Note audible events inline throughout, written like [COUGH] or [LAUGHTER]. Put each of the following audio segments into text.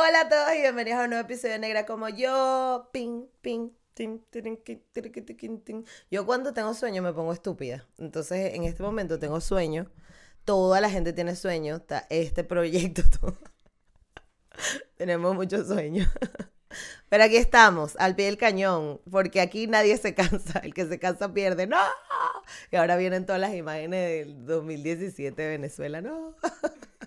Hola a todos y bienvenidos a un nuevo episodio de Negra como yo. Ping, ping. Yo cuando tengo sueño me pongo estúpida. Entonces en este momento tengo sueño. Toda la gente tiene sueño. Está este proyecto. [LAUGHS] Tenemos mucho sueño. Pero aquí estamos, al pie del cañón, porque aquí nadie se cansa. El que se cansa pierde. ¡No! Y ahora vienen todas las imágenes del 2017 de Venezuela. ¡No! [LAUGHS]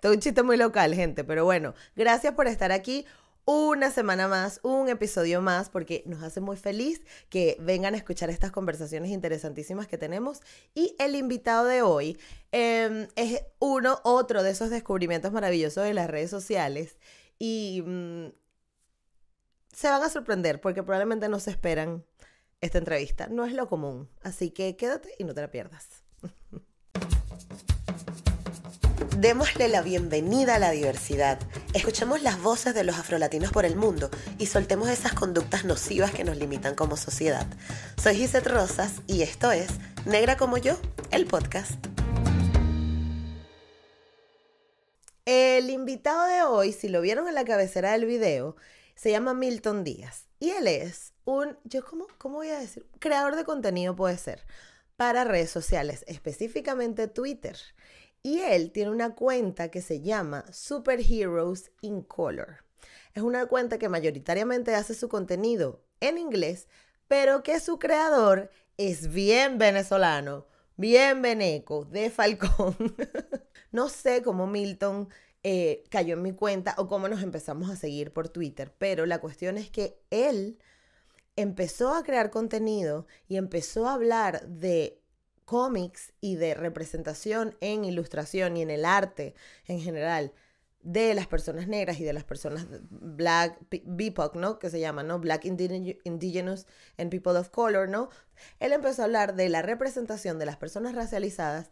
Todo un chiste muy local, gente. Pero bueno, gracias por estar aquí una semana más, un episodio más, porque nos hace muy feliz que vengan a escuchar estas conversaciones interesantísimas que tenemos. Y el invitado de hoy em, es uno, otro de esos descubrimientos maravillosos de las redes sociales. Y mm, se van a sorprender porque probablemente no se esperan esta entrevista. No es lo común. Así que quédate y no te la pierdas. [LAUGHS] Démosle la bienvenida a la diversidad. Escuchemos las voces de los afrolatinos por el mundo y soltemos esas conductas nocivas que nos limitan como sociedad. Soy Gisette Rosas y esto es Negra como yo, el podcast. El invitado de hoy, si lo vieron en la cabecera del video, se llama Milton Díaz y él es un, yo cómo, cómo voy a decir, creador de contenido puede ser para redes sociales, específicamente Twitter. Y él tiene una cuenta que se llama Superheroes in Color. Es una cuenta que mayoritariamente hace su contenido en inglés, pero que su creador es bien venezolano, bien veneco, de Falcón. [LAUGHS] no sé cómo Milton eh, cayó en mi cuenta o cómo nos empezamos a seguir por Twitter, pero la cuestión es que él empezó a crear contenido y empezó a hablar de cómics y de representación en ilustración y en el arte en general de las personas negras y de las personas black, BIPOC, ¿no? Que se llama, ¿no? Black Indigenous and People of Color, ¿no? Él empezó a hablar de la representación de las personas racializadas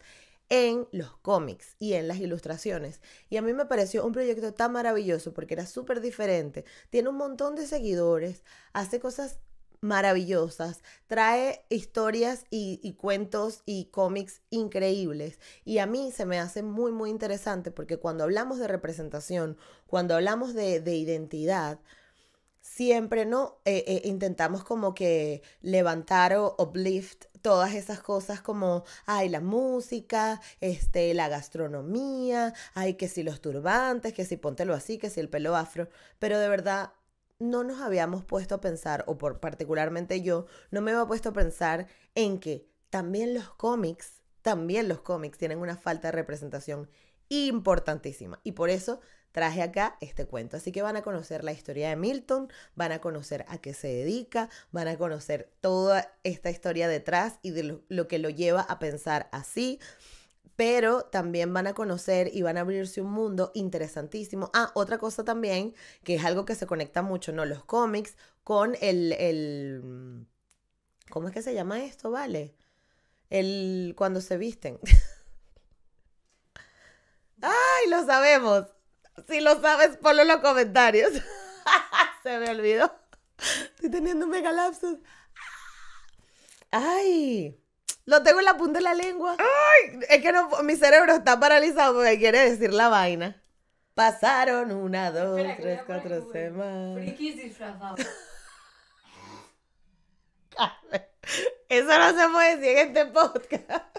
en los cómics y en las ilustraciones. Y a mí me pareció un proyecto tan maravilloso porque era súper diferente. Tiene un montón de seguidores, hace cosas maravillosas, trae historias y, cuentos y cómics increíbles. Y a mí se me hace muy, muy interesante porque cuando hablamos de representación, cuando hablamos de, identidad, siempre no eh, eh, intentamos como que levantar o uplift todas esas cosas como ay la música este la gastronomía ay que si los turbantes que si póntelo así que si el pelo afro pero de verdad no nos habíamos puesto a pensar, o por particularmente yo, no me había puesto a pensar en que también los cómics, también los cómics tienen una falta de representación importantísima. Y por eso traje acá este cuento. Así que van a conocer la historia de Milton, van a conocer a qué se dedica, van a conocer toda esta historia detrás y de lo, lo que lo lleva a pensar así pero también van a conocer y van a abrirse un mundo interesantísimo. Ah, otra cosa también, que es algo que se conecta mucho, ¿no? Los cómics con el, el ¿cómo es que se llama esto, vale? El, cuando se visten. [LAUGHS] ¡Ay, lo sabemos! Si lo sabes, ponlo en los comentarios. [LAUGHS] se me olvidó. Estoy teniendo un mega lapsus. ¡Ay! Lo tengo en la punta de la lengua. Ay, es que no, mi cerebro está paralizado porque quiere decir la vaina. Pasaron una, dos, tres, cuatro semanas. Frikis disfrazados. [LAUGHS] Eso no se puede decir en este podcast. [LAUGHS]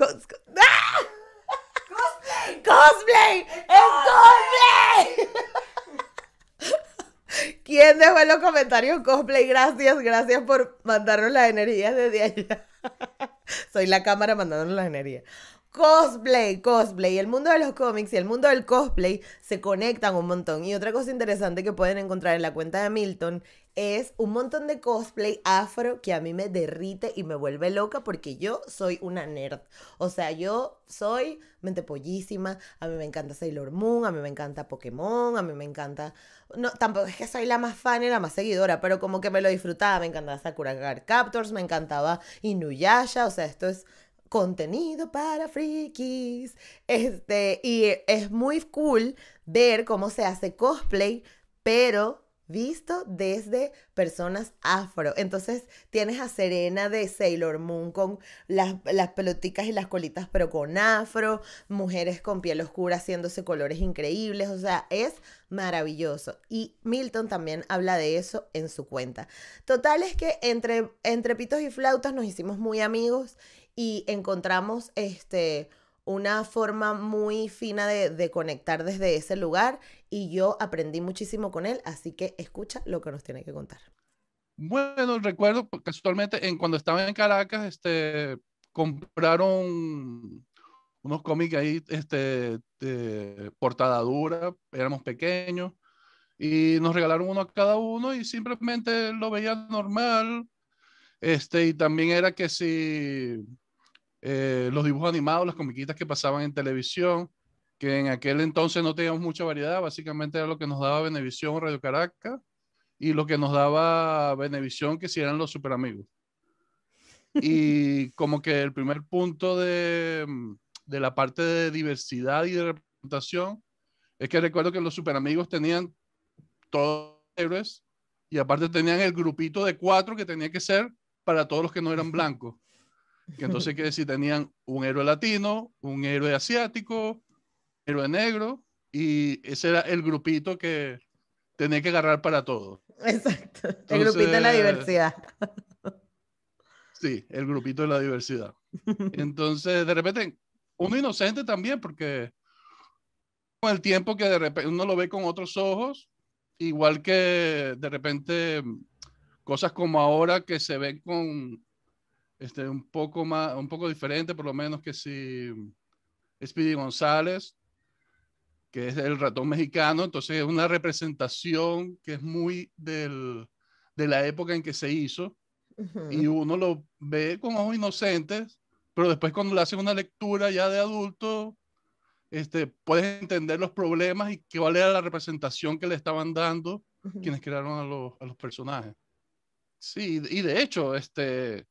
¡Ah! ¡Cosplay! ¡Cosplay! ¡Es cosplay! [LAUGHS] ¿Quién dejó en los comentarios cosplay? Gracias, gracias por mandarnos las energías desde allá. [LAUGHS] Soy la cámara mandándonos las energías. Cosplay, cosplay. El mundo de los cómics y el mundo del cosplay se conectan un montón. Y otra cosa interesante que pueden encontrar en la cuenta de Milton es un montón de cosplay afro que a mí me derrite y me vuelve loca porque yo soy una nerd. O sea, yo soy mente pollísima. A mí me encanta Sailor Moon, a mí me encanta Pokémon, a mí me encanta. No, tampoco es que soy la más fan y la más seguidora, pero como que me lo disfrutaba. Me encantaba Sakura Card Captors, me encantaba Inuyasha. O sea, esto es contenido para frikis. Este, y es muy cool ver cómo se hace cosplay, pero visto desde personas afro. Entonces tienes a Serena de Sailor Moon con las, las peloticas y las colitas, pero con afro, mujeres con piel oscura haciéndose colores increíbles, o sea, es maravilloso. Y Milton también habla de eso en su cuenta. Total es que entre, entre pitos y flautas nos hicimos muy amigos y encontramos este una forma muy fina de, conectar desde ese lugar y yo aprendí muchísimo con él, así que escucha lo que nos tiene que contar. Bueno, recuerdo casualmente en cuando estaba en Caracas, este, compraron unos cómics ahí, este, de portada dura, éramos pequeños, y nos regalaron uno a cada uno y simplemente lo veía normal, este, y también era que si eh, los dibujos animados, las comiquitas que pasaban en televisión, que en aquel entonces no teníamos mucha variedad, básicamente era lo que nos daba Venevisión o Radio Caracas, y lo que nos daba Venevisión, que si eran los super amigos. Y [LAUGHS] como que el primer punto de, de la parte de diversidad y de representación es que recuerdo que los super amigos tenían todos héroes y aparte tenían el grupito de cuatro que tenía que ser para todos los que no eran blancos. Que entonces quiere decir, tenían un héroe latino, un héroe asiático, un héroe negro, y ese era el grupito que tenía que agarrar para todo. Exacto, el grupito de la diversidad. Sí, el grupito de la diversidad. Entonces, de repente, uno inocente también, porque con el tiempo que de repente uno lo ve con otros ojos, igual que de repente cosas como ahora que se ven con este, un poco más, un poco diferente, por lo menos que si Speedy González, que es el ratón mexicano, entonces es una representación que es muy del, de la época en que se hizo, y uno lo ve con ojos inocentes, pero después cuando le hacen una lectura ya de adulto, este, puedes entender los problemas y cuál era la representación que le estaban dando quienes crearon a los, a los personajes. Sí, y de hecho, este,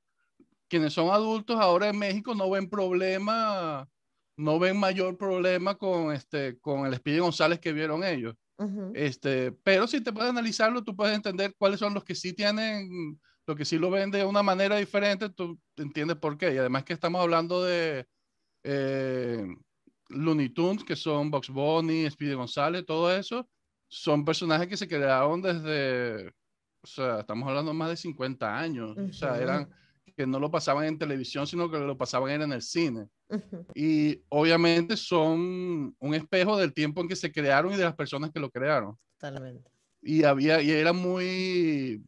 quienes son adultos ahora en México no ven problema, no ven mayor problema con, este, con el Speedy González que vieron ellos. este, pero si te puedes analizarlo, tú puedes entender cuáles son los que sí tienen, los que sí lo ven de una manera diferente, tú entiendes por qué. Y además que estamos hablando de eh, Looney Tunes, que son Box Bunny, Speedy González, todo eso, son personajes que se crearon desde, o sea, estamos hablando más de 50 años. O sea, eran que no lo pasaban en televisión, sino que lo pasaban en el cine. Y obviamente son un espejo del tiempo en que se crearon y de las personas que lo crearon. Totalmente. Y había, y era muy,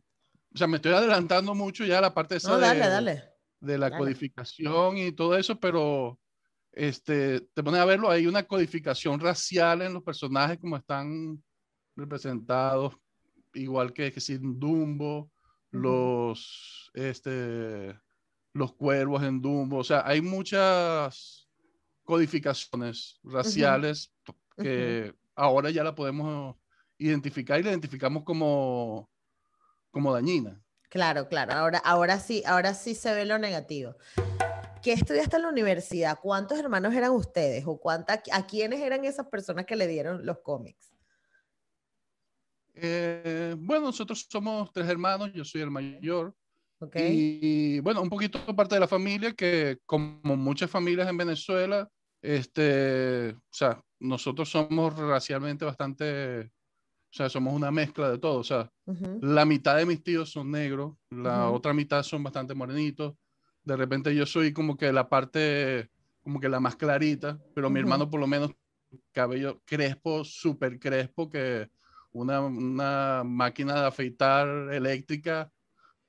o sea, me estoy adelantando mucho ya a la parte de, no, dale, dale. de la codificación y todo eso, pero este, te pones a verlo, hay una codificación racial en los personajes como están representados, igual que, que sin Dumbo, los, este, los cuervos en Dumbo, o sea, hay muchas codificaciones raciales que ahora ya la podemos identificar y la identificamos como, como dañina. Claro, claro, ahora, ahora sí, ahora sí se ve lo negativo. ¿Qué estudiaste en la universidad? ¿Cuántos hermanos eran ustedes? ¿O cuánta, a quiénes eran esas personas que le dieron los cómics? Eh, bueno, nosotros somos tres hermanos, yo soy el mayor. Y bueno, un poquito parte de la familia que como muchas familias en Venezuela, este, o sea, nosotros somos racialmente bastante, o sea, somos una mezcla de todo. O sea, la mitad de mis tíos son negros, la otra mitad son bastante morenitos. De repente yo soy como que la parte, como que la más clarita, pero mi hermano por lo menos cabello crespo, súper crespo, que una, una máquina de afeitar eléctrica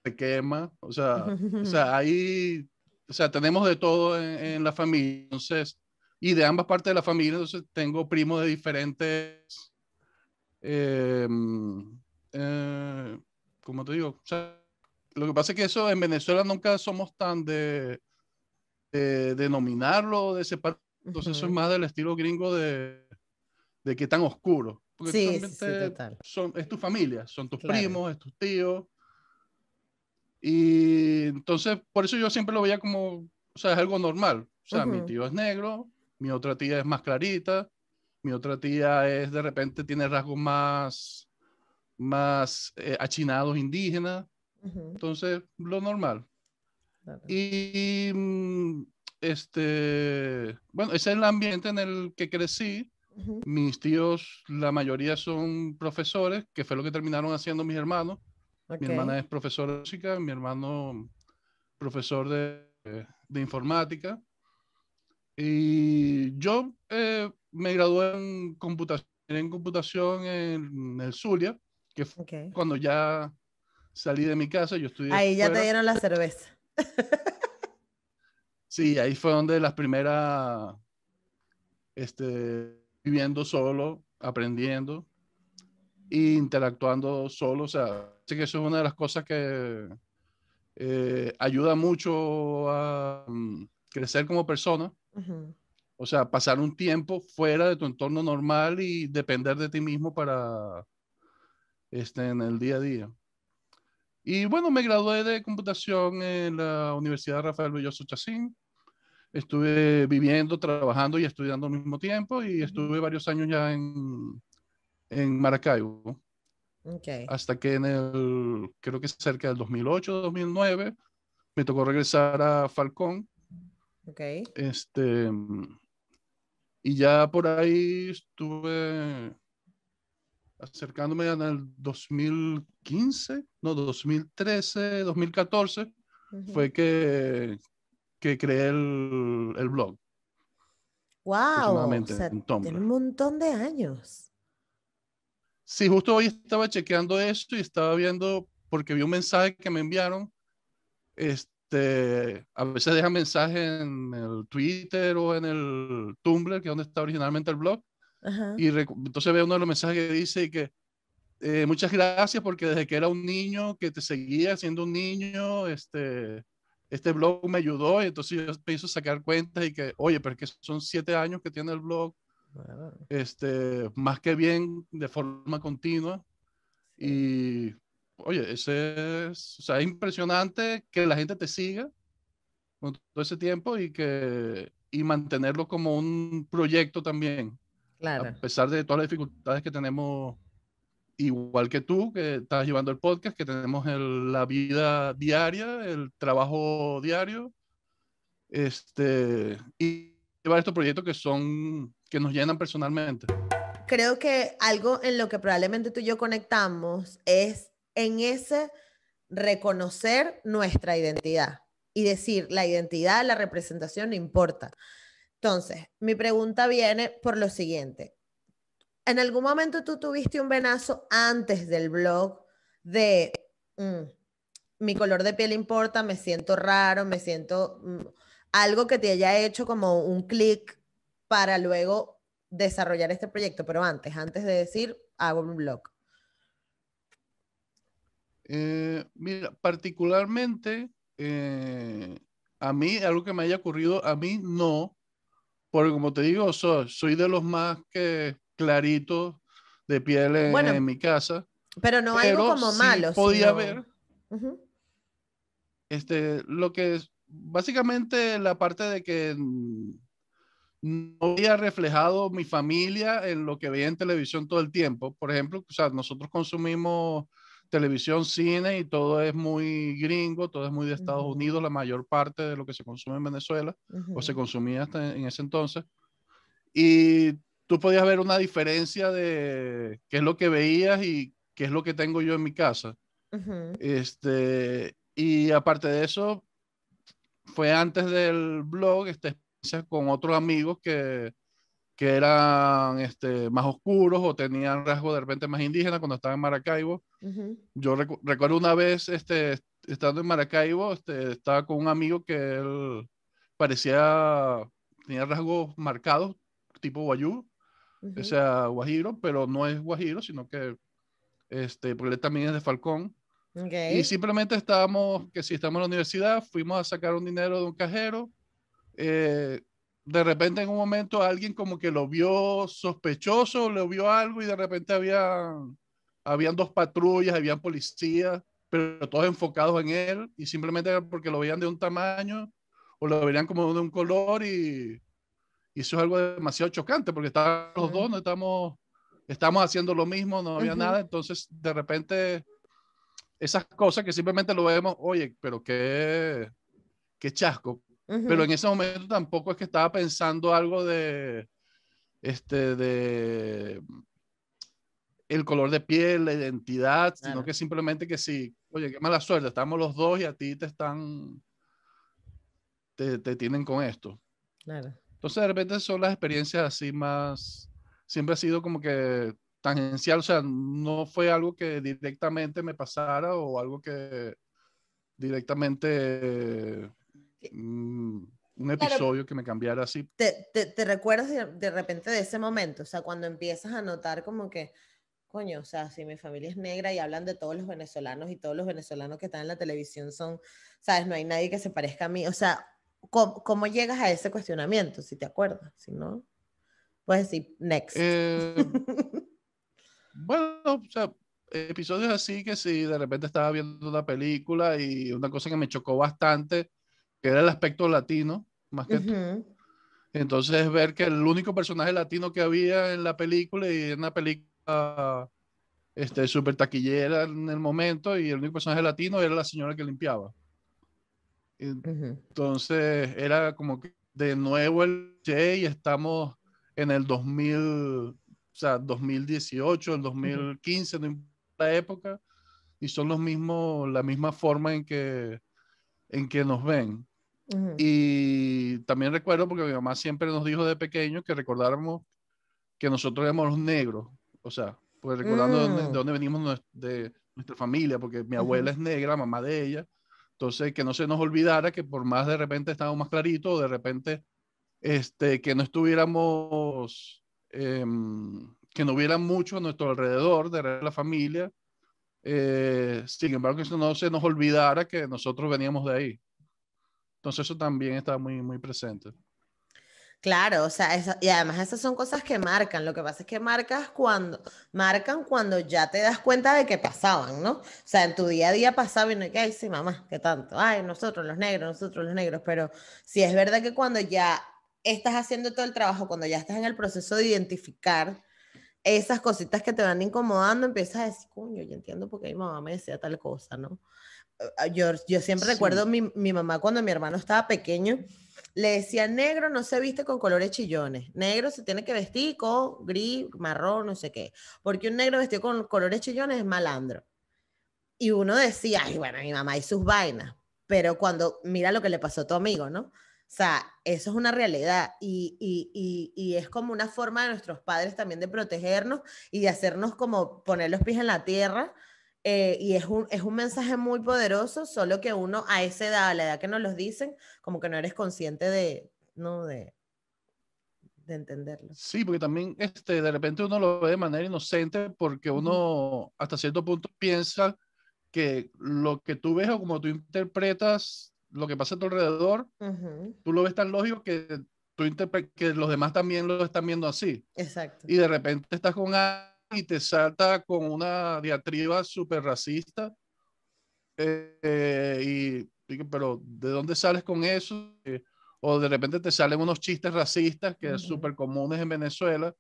se quema, o sea, o sea, [LAUGHS] ahí, o sea, tenemos de todo en, la familia, entonces, y de ambas partes de la familia, entonces tengo primos de diferentes, eh, eh, ¿cómo te digo? O sea, lo que pasa es que eso en Venezuela nunca somos tan de, de denominarlo, de separar, entonces eso es más del estilo gringo de, de que tan oscuro sí, sí, total. Son, es tu familia, son tus primos, es tus tíos. Y entonces, por eso yo siempre lo veía como, o sea, es algo normal. O sea, mi tío es negro, mi otra tía es más clarita, mi otra tía es de repente tiene rasgos más, más eh, achinados indígenas. Ujú, Entonces, lo normal. claro. Y mm, este, bueno, ese es el ambiente en el que crecí. Mis tíos, la mayoría son profesores, que fue lo que terminaron haciendo mis hermanos. Mi hermana es profesora de música, mi hermano profesor de, de informática. Y yo eh, me gradué en computación, en computación en el Zulia, que fue cuando ya salí de mi casa. Yo estudié Ahí ya te dieron la cerveza. Sí, ahí fue donde las primeras, este, viviendo solo, aprendiendo e interactuando solo. O sea, sé que eso es una de las cosas que eh, ayuda mucho a mm, crecer como persona. Ujú, O sea, pasar un tiempo fuera de tu entorno normal y depender de ti mismo para, este, en el día a día. Y bueno, me gradué de computación en la Universidad Rafael Belloso Chacín. Estuve viviendo, trabajando y estudiando al mismo tiempo y estuve varios años ya en, en Maracaibo, Ok. hasta que en el, creo que cerca del 2008, 2009, me tocó regresar a Falcón. Ok. Este, y ya por ahí estuve acercándome en el 2015, no, 2013, 2014, ujú. fue que, que creé el, el blog. Wow, o sea, tiene un montón de años. Sí, justo hoy estaba chequeando esto y estaba viendo, porque vi un mensaje que me enviaron. Este, a veces dejan mensajes en el Twitter o en el Tumblr, que es donde está originalmente el blog. Ajá. Y entonces veo uno de los mensajes que dice que eh, muchas gracias porque desde que era un niño, que te seguía siendo un niño, este, este blog me ayudó. Y entonces yo empiezo a sacar cuentas y que, oye, pero es que son siete años que tiene el blog, Wow. este, más que bien, de forma continua. Y, oye, ese es, o sea, es impresionante que la gente te siga con todo ese tiempo y que y mantenerlo como un proyecto también, Claro. a pesar de todas las dificultades que tenemos, igual que tú, que estás llevando el podcast, que tenemos el- la vida diaria, el trabajo diario, este, y llevar estos proyectos que son, que nos llenan personalmente. Creo que algo en lo que probablemente tú y yo conectamos es en ese reconocer nuestra identidad y decir la identidad, la representación no importa. Entonces, mi pregunta viene por lo siguiente. ¿En algún momento tú tuviste un venazo antes del blog de mm, mi color de piel importa, me siento raro, me siento mm, algo que te haya hecho como un clic para luego desarrollar este proyecto, pero antes, antes de decir, hago un blog. Eh, mira, particularmente eh, a mí, algo que me haya ocurrido, a mí no, porque como te digo, so- soy de los más que claritos de piel en, Bueno, en mi casa, Pero no pero algo como sí malo. podía sino- ver Ujú, este, lo que es básicamente la parte de que no había reflejado mi familia en lo que veía en televisión todo el tiempo. Por ejemplo, o sea, nosotros consumimos televisión, cine y todo es muy gringo, todo es muy de Estados Ujú. Unidos, la mayor parte de lo que se consume en Venezuela o se consumía hasta en ese entonces. Y tú podías ver una diferencia de qué es lo que veías y qué es lo que tengo yo en mi casa. Ujú, Este, y aparte de eso, fue antes del blog, esta experiencia con otros amigos que, que eran este, más oscuros o tenían rasgos de repente más indígenas cuando estaba en Maracaibo. ujú, Yo recu- recuerdo una vez, este, estando en Maracaibo, este, estaba con un amigo que él parecía, tenía rasgos marcados, tipo guayú, o ujú. sea, guajiro, pero no es guajiro, sino que, este, porque él también es de Falcón. Y simplemente estábamos, que si estamos en la universidad, fuimos a sacar un dinero de un cajero. eh, de repente en un momento alguien como que lo vio sospechoso, le vio algo y de repente había, habían dos patrullas, habían policías, pero todos enfocados en él y simplemente porque lo veían de un tamaño o lo veían como de un color y, y eso es algo demasiado chocante porque estaban los dos, no estamos estamos haciendo lo mismo, no había nada, entonces de repente esas cosas que simplemente lo vemos, oye, pero qué, qué chasco. Pero en ese momento tampoco es que estaba pensando algo de, este, de el color de piel, la identidad, sino que simplemente que sí, oye, qué mala suerte, estamos los dos y a ti te están, te, te tienen con esto. Claro. Entonces de repente son las experiencias así más, siempre ha sido como que tangencial, o sea, no fue algo que directamente me pasara o algo que directamente mm, un episodio que me cambiara así. ¿Te, te, recuerdas de, repente de ese momento? O sea, cuando empiezas a notar como que, coño, o sea, si mi familia es negra y hablan de todos los venezolanos y todos los venezolanos que están en la televisión son, sabes, no hay nadie que se parezca a mí. O sea, ¿cómo, cómo llegas a ese cuestionamiento? Si te acuerdas, si no. Puedes decir, next. Eh, [LAUGHS] bueno, o sea, episodios así que si de repente estaba viendo una película y una cosa que me chocó bastante, que era el aspecto latino, más que Entonces ver que el único personaje latino que había en la película y en una película este, súper taquillera en el momento y el único personaje latino era la señora que limpiaba. Entonces era como que de nuevo el Che y estamos en el 2000, o sea, 2018, el 2015, no importa la época, y son los mismos, la misma forma en que, en que nos ven. Y también recuerdo, porque mi mamá siempre nos dijo de pequeño que recordáramos que nosotros éramos los negros, o sea, pues recordando de, dónde, mm. venimos de nuestra familia, porque mi abuela es negra, mamá de ella, entonces que no se nos olvidara que por más de repente estábamos más claritos, de repente este, que no estuviéramos, em, que no hubiera mucho a nuestro alrededor de la familia. Eh, sin embargo, que no se nos olvidara que nosotros veníamos de ahí. Entonces eso también está muy, muy presente. Claro, o sea, y además esas son cosas que marcan. Lo que pasa es que marcas cuando, marcan cuando ya te das cuenta de que pasaban, ¿no? O sea, en tu día a día pasaba y no hay que, ay, sí, mamá, ¿qué tanto? Ay, nosotros los negros, nosotros los negros. Pero sí es verdad que cuando ya estás haciendo todo el trabajo, cuando ya estás en el proceso de identificar esas cositas que te van incomodando, empiezas a decir, coño, yo entiendo por qué mi mamá me decía tal cosa, ¿no? Ah, yo, yo siempre recuerdo mi, mi mamá cuando mi hermano estaba pequeño, le decía, negro no se viste con colores chillones, negro se tiene que vestir con gris, marrón, no sé qué, porque un negro vestido con colores chillones es malandro. Y uno decía, ay, bueno, mi mamá y sus vainas, pero cuando mira lo que le pasó a tu amigo, ¿no? O sea, eso es una realidad y, y, es como una forma de nuestros padres también de protegernos y de hacernos como poner los pies en la tierra. Eh, y es un, es un mensaje muy poderoso, solo que uno a esa edad, a la edad que nos los dicen, como que no eres consciente de, ¿no? de, de entenderlo. Sí, porque también este, de repente uno lo ve de manera inocente porque uno hasta cierto punto piensa que lo que tú ves o como tú interpretas lo que pasa a tu alrededor, tú lo ves tan lógico que, tú que los demás también lo están viendo así. Exacto. Y de repente estás con y te salta con una diatriba súper racista. Eh, y, pero ¿de dónde sales con eso? Eh, o de repente te salen unos chistes racistas que son súper comunes en Venezuela,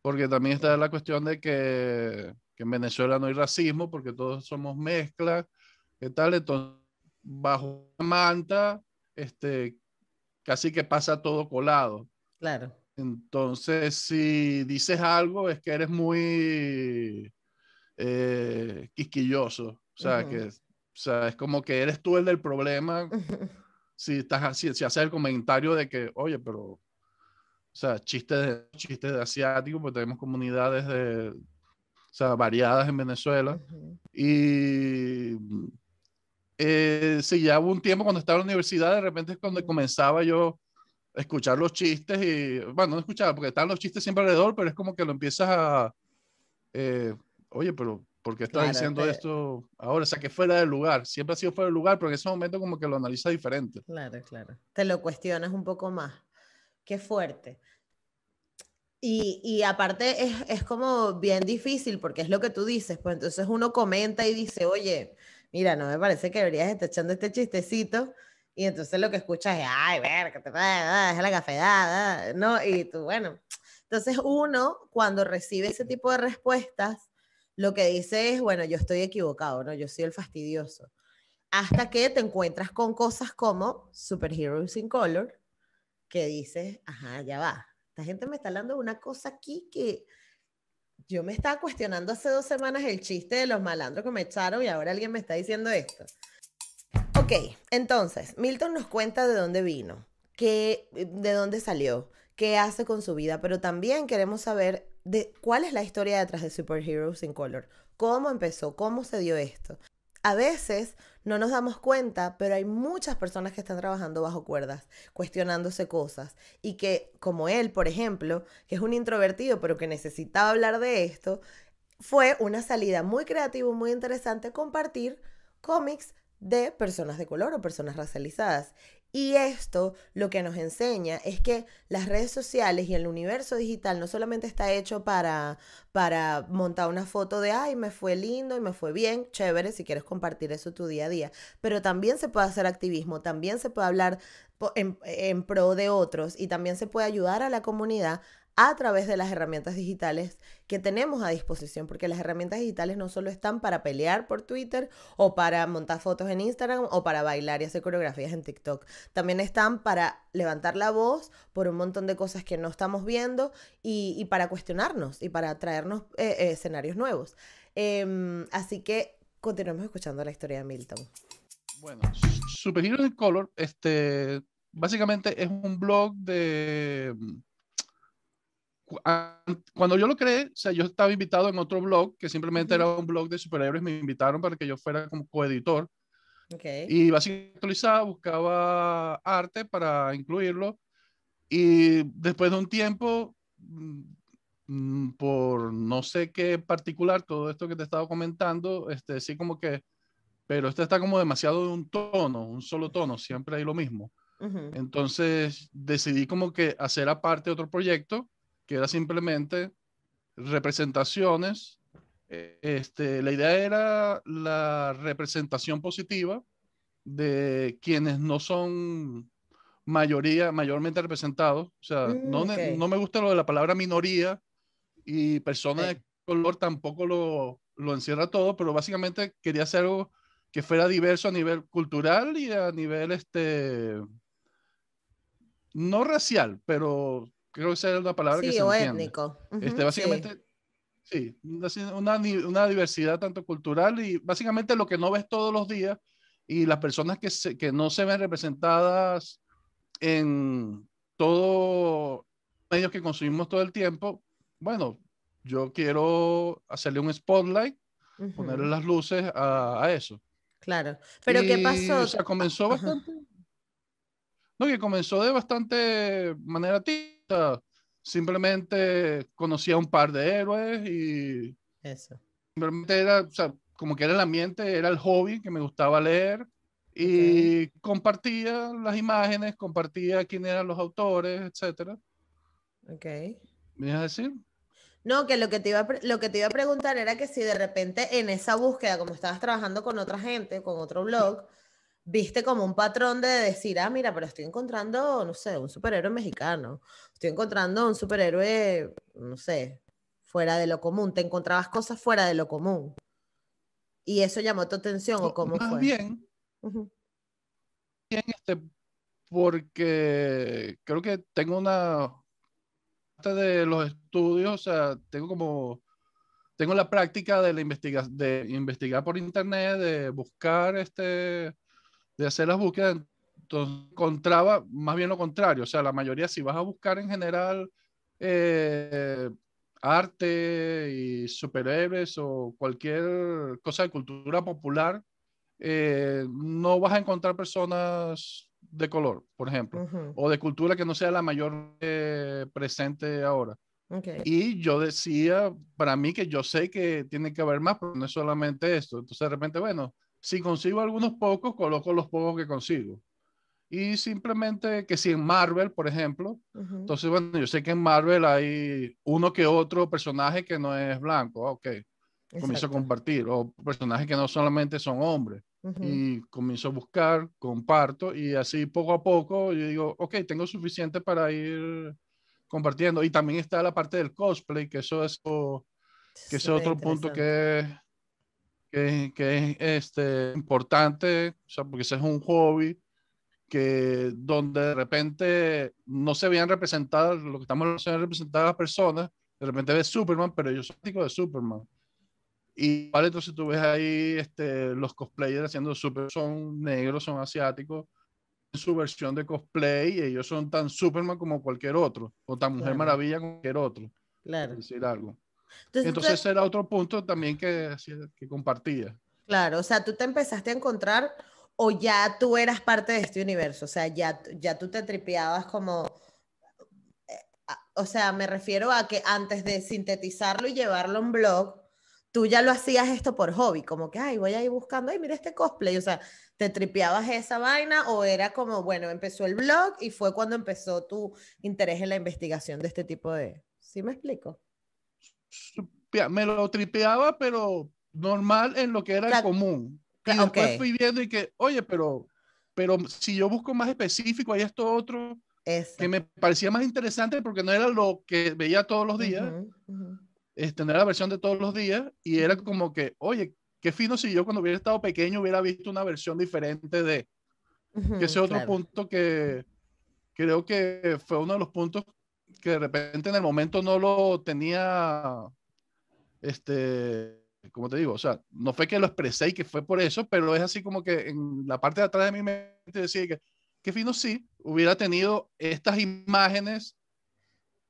porque también está la cuestión de que, que en Venezuela no hay racismo, porque todos somos mezclas, ¿qué tal? Entonces bajo manta, este, casi que pasa todo colado. Claro. Entonces, si dices algo, es que eres muy eh, quisquilloso. O sea, que o sea, es como que eres tú el del problema. si, estás, si, si haces el comentario de que, oye, pero, o sea, chistes de, chistes de asiático, pues tenemos comunidades de, o sea, variadas en Venezuela. Y eh, sí, ya hubo un tiempo cuando estaba en la universidad, de repente es cuando comenzaba yo escuchar los chistes y, bueno, no escuchaba, porque estaban los chistes siempre alrededor, pero es como que lo empiezas a, eh, oye, pero ¿por qué estás diciendo esto ahora? O sea, que fuera del lugar, siempre ha sido fuera del lugar, pero en ese momento como que lo analiza diferente. Claro, claro. Te lo cuestionas un poco más. Qué fuerte. Y, y, aparte es, es, como bien difícil porque es lo que tú dices, pues entonces uno comenta y dice, oye, mira, no me parece que deberías estar echando este chistecito. Y entonces lo que escuchas es, ay, ver, que te es la cafedad, ¿no? Y tú, bueno, Entonces uno, cuando recibe ese tipo de respuestas, lo que dice es, bueno, yo estoy equivocado, ¿no? Yo soy el fastidioso. Hasta que te encuentras con cosas como Superheroes in Color, que dices, ajá, ya va. Esta gente me está hablando de una cosa aquí que yo me estaba cuestionando hace dos semanas el chiste de los malandros que me echaron y ahora alguien me está diciendo esto. Ok, entonces, Milton nos cuenta de dónde vino, qué, de dónde salió, qué hace con su vida, pero también queremos saber de cuál es la historia detrás de Superheroes in Color, cómo empezó, cómo se dio esto. A veces no nos damos cuenta, pero hay muchas personas que están trabajando bajo cuerdas, cuestionándose cosas, y que, como él, por ejemplo, que es un introvertido, pero que necesitaba hablar de esto, fue una salida muy creativa, muy interesante compartir cómics de personas de color o personas racializadas. Y esto lo que nos enseña es que las redes sociales y el universo digital no solamente está hecho para, para montar una foto de, ay, me fue lindo y me fue bien, chévere, si quieres compartir eso tu día a día, pero también se puede hacer activismo, también se puede hablar en, en pro de otros y también se puede ayudar a la comunidad a través de las herramientas digitales que tenemos a disposición, porque las herramientas digitales no solo están para pelear por Twitter o para montar fotos en Instagram o para bailar y hacer coreografías en TikTok, también están para levantar la voz por un montón de cosas que no estamos viendo y, para cuestionarnos y para traernos eh, eh, escenarios nuevos. Em, así que continuemos escuchando la historia de Milton. Bueno, Superheroes in Color, este, básicamente es un blog de cuando yo lo creé, o sea, yo estaba invitado en otro blog, que simplemente era un blog de superhéroes, me invitaron para que yo fuera como coeditor. Okay. Y básicamente actualizaba, buscaba arte para incluirlo. Y después de un tiempo, mm, por no sé qué particular, todo esto que te estaba comentando, este, sí como que, pero esto está como demasiado de un tono, un solo tono, siempre hay lo mismo. Entonces decidí como que hacer aparte otro proyecto que era simplemente representaciones. Este, la idea era la representación positiva de quienes no son mayoría, mayormente representados. O sea, no, mm, no, me gusta lo de la palabra minoría y personas de color tampoco lo, lo encierra todo, pero básicamente quería hacer algo que fuera diverso a nivel cultural y a nivel, este, no racial, pero creo que esa es una palabra que se o étnico. este, básicamente, sí, una, una, diversidad tanto cultural y básicamente lo que no ves todos los días y las personas que, se, que no se ven representadas en todos medios que consumimos todo el tiempo, bueno, yo quiero hacerle un spotlight, ponerle las luces a, a, eso. Claro, pero ¿qué pasó? O sea, comenzó bastante... No, que comenzó de bastante manera simplemente conocía un par de héroes y eso. Simplemente era, o sea, como que era el ambiente, era el hobby que me gustaba leer y compartía las imágenes, compartía quién eran los autores, etcétera. Ok. ¿Me ibas a decir? No, que lo que, te iba a, lo que te iba a preguntar era que si de repente en esa búsqueda, como estabas trabajando con otra gente, con otro blog, viste como un patrón de decir, ah, mira, pero estoy encontrando, no sé, un superhéroe mexicano, estoy encontrando un superhéroe, no sé, fuera de lo común, te encontrabas cosas fuera de lo común. ¿Y eso llamó tu atención o cómo Más fue? Bien, bien este, porque creo que tengo una parte de los estudios, o sea, tengo como tengo la práctica de la investiga de investigar por internet, de buscar este de hacer las búsquedas, entonces encontraba más bien lo contrario. O sea, la mayoría, si vas a buscar en general eh, arte y superhéroes o cualquier cosa de cultura popular, eh, no vas a encontrar personas de color, por ejemplo, o de cultura que no sea la mayor eh, presente ahora. Y yo decía, para mí, que yo sé que tiene que haber más, pero no es solamente esto. Entonces, de repente, bueno, si consigo algunos pocos, coloco los pocos que consigo. Y simplemente que si en Marvel, por ejemplo, entonces, bueno, yo sé que en Marvel hay uno que otro personaje que no es blanco, ah, ok, comienzo a compartir, o personajes que no solamente son hombres, y comienzo a buscar, comparto, y así poco a poco yo digo, ok, tengo suficiente para ir compartiendo. Y también está la parte del cosplay, que eso es, que es otro punto que, que, que, es este, importante, o sea, porque ese es un hobby que donde de repente no se veían representadas, lo que estamos representadas las personas, de repente ves Superman, pero yo soy de Superman. Y vale, entonces tú ves ahí este, los cosplayers haciendo Superman, son negros, son asiáticos, en su versión de cosplay, y ellos son tan Superman como cualquier otro, o tan Mujer Maravilla como cualquier otro. Claro. Decir algo. Entonces, ese era otro punto también que, que compartía. Claro, o sea, tú te empezaste a encontrar o ya tú eras parte de este universo, o sea, ya, ya tú te tripeabas como, eh, o sea, me refiero a que antes de sintetizarlo y llevarlo a un blog, tú ya lo hacías esto por hobby, como que, ay, voy a ir buscando, ay, mira este cosplay, o sea, ¿te tripeabas esa vaina o era como, bueno, empezó el blog y fue cuando empezó tu interés en la investigación de este tipo de... ¿Sí me explico? Me lo tripeaba, pero normal en lo que era común. Y después fui viendo y que, oye, pero, pero si yo busco más específico, hay esto otro que me parecía más interesante porque no era lo que veía todos los días es tener la versión de todos los días y era como que, oye, qué fino si yo cuando hubiera estado pequeño hubiera visto una versión diferente de... que ese otro punto que creo que fue uno de los puntos que de repente en el momento no lo tenía, este, como te digo, o sea, no fue que lo expresé y que fue por eso, pero es así como que en la parte de atrás de mi mente decía que, qué fino si hubiera tenido estas imágenes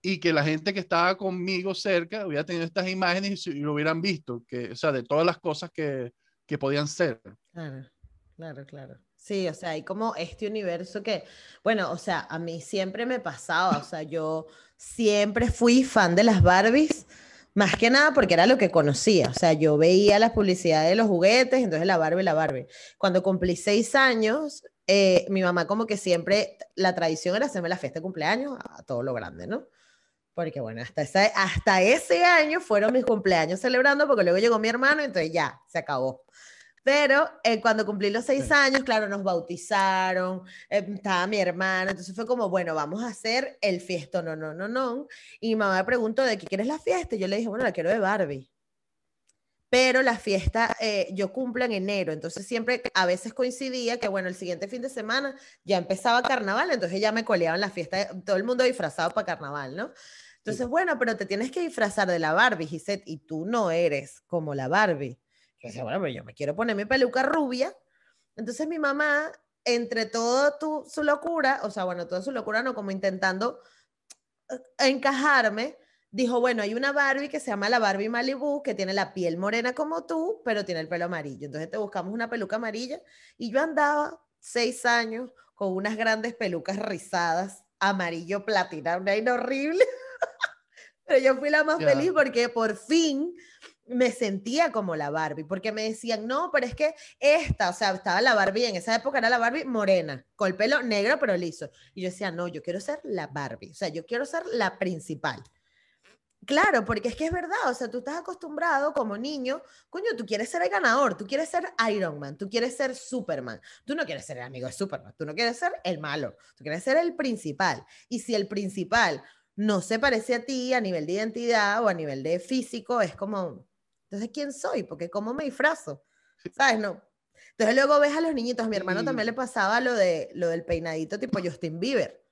y que la gente que estaba conmigo cerca hubiera tenido estas imágenes y, lo hubieran visto, que, o sea, de todas las cosas que, que podían ser. Claro, claro, claro. Sí, o sea, hay como este universo que, bueno, o sea, a mí siempre me pasaba, o sea, yo siempre fui fan de las Barbies, más que nada porque era lo que conocía, o sea, yo veía las publicidades de los juguetes, entonces la Barbie, la Barbie. Cuando cumplí seis años, eh, mi mamá como que siempre, la tradición era hacerme la fiesta de cumpleaños a todo lo grande, ¿no? Porque bueno, hasta, hasta ese año fueron mis cumpleaños celebrando, porque luego llegó mi hermano, entonces ya, se acabó. Pero eh, cuando cumplí los seis años, claro, nos bautizaron, eh, estaba mi hermano, entonces fue como, bueno, vamos a hacer el fiesto, no, no, no, no. Y mi mamá me preguntó, ¿de qué quieres la fiesta? Y yo le dije, bueno, la quiero de Barbie. Pero la fiesta eh, yo cumplo en enero, entonces siempre, a veces coincidía que, bueno, el siguiente fin de semana ya empezaba carnaval, entonces ya me coleaban la fiesta, todo el mundo disfrazado para carnaval, ¿no? Entonces, bueno, pero te tienes que disfrazar de la Barbie, Gisette, y tú no eres como la Barbie. Yo decía, bueno, pero yo me quiero poner mi peluca rubia. Entonces mi mamá, entre toda su locura, o sea, bueno, toda su locura no, como intentando eh, encajarme, dijo, bueno, hay una Barbie que se llama la Barbie Malibu, que tiene la piel morena como tú, pero tiene el pelo amarillo. Entonces te buscamos una peluca amarilla y yo andaba seis años con unas grandes pelucas rizadas, amarillo platina, una horrible. [LAUGHS] Pero yo fui la más feliz porque por fin me sentía como la Barbie, porque me decían, no, pero es que esta, o sea, estaba la Barbie, en esa época era la Barbie morena, con el pelo negro pero liso. Y yo decía, no, yo quiero ser la Barbie, o sea, yo quiero ser la principal. Claro, porque es que es verdad, o sea, tú estás acostumbrado como niño, coño, tú quieres ser el ganador, tú quieres ser Iron Man, tú quieres ser Superman, tú no quieres ser el amigo de Superman, tú no quieres ser el malo, tú quieres ser el principal. Y si el principal no se parece a ti a nivel de identidad o a nivel de físico, es como, entonces, ¿quién soy? Porque ¿cómo me disfrazo? ¿Sabes? No. Entonces luego ves a los niñitos, a mi hermano también le pasaba lo, de, lo del peinadito tipo Justin Bieber.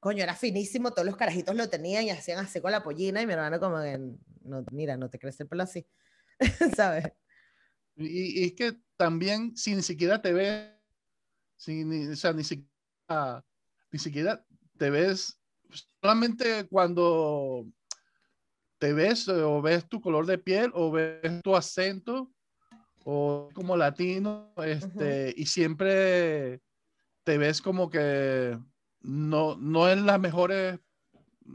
Coño, era finísimo, todos los carajitos lo tenían y hacían así con la pollina y mi hermano como que, no, mira, no te crece el pelo así, [LAUGHS] ¿sabes? Y, es que también, si ni siquiera te ves, si, o sea, ni siquiera, ni siquiera te ves solamente cuando te ves o ves tu color de piel o ves tu acento o como latino, este, y siempre te ves como que no, no en las mejores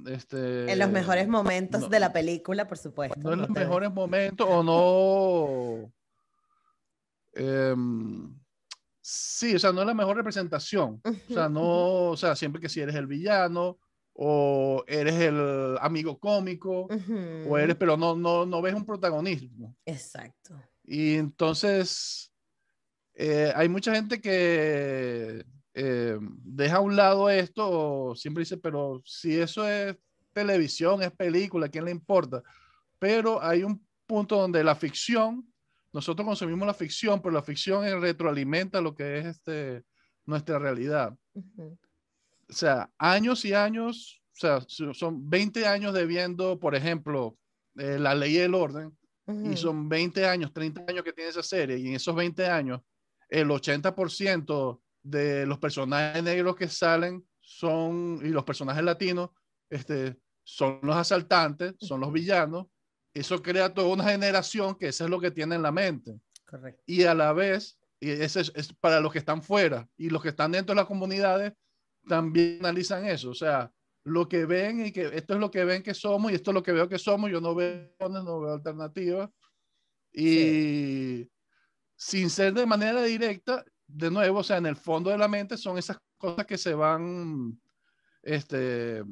este, en los mejores momentos de la película, por supuesto. No en los mejores momentos o no. Em, sí, o sea, no es la mejor representación. O sea, [LAUGHS] no, o sea, siempre que si eres el villano o eres el amigo cómico, o eres, pero no, no, no ves un protagonismo. Exacto. Y entonces, eh, hay mucha gente que eh, deja a un lado esto, o siempre dice, pero si eso es televisión, es película, ¿a quién le importa? Pero hay un punto donde la ficción, nosotros consumimos la ficción, pero la ficción retroalimenta lo que es este, nuestra realidad. O sea, años y años, o sea, son 20 años de viendo, por ejemplo, eh, la ley y el orden, y son 20 años, 30 años que tiene esa serie, y en esos 20 años, el 80% de los personajes negros que salen son, y los personajes latinos, este, son los asaltantes, son los villanos. Eso crea toda una generación que eso es lo que tiene en la mente. Correcto. Y a la vez, y ese es, para los que están fuera y los que están dentro de las comunidades, también analizan eso. O sea, lo que ven y que esto es lo que ven que somos y esto es lo que veo que somos, yo no veo, no veo alternativas. Y sin ser de manera directa, de nuevo, o sea, en el fondo de la mente son esas cosas que se van, este,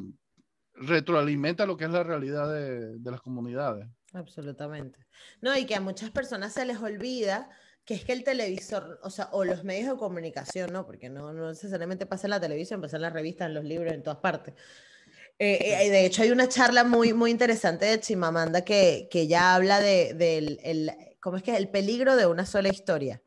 retroalimenta lo que es la realidad de, de las comunidades. Absolutamente. No, y que a muchas personas se les olvida que es que el televisor, o sea, o los medios de comunicación, ¿no? Porque no, no necesariamente pasa en la televisión, pasa en las revistas, en los libros, en todas partes. Eh, eh de hecho, hay una charla muy, muy interesante de Chimamanda que, que ya habla de, del, el, ¿cómo es que? El peligro de una sola historia.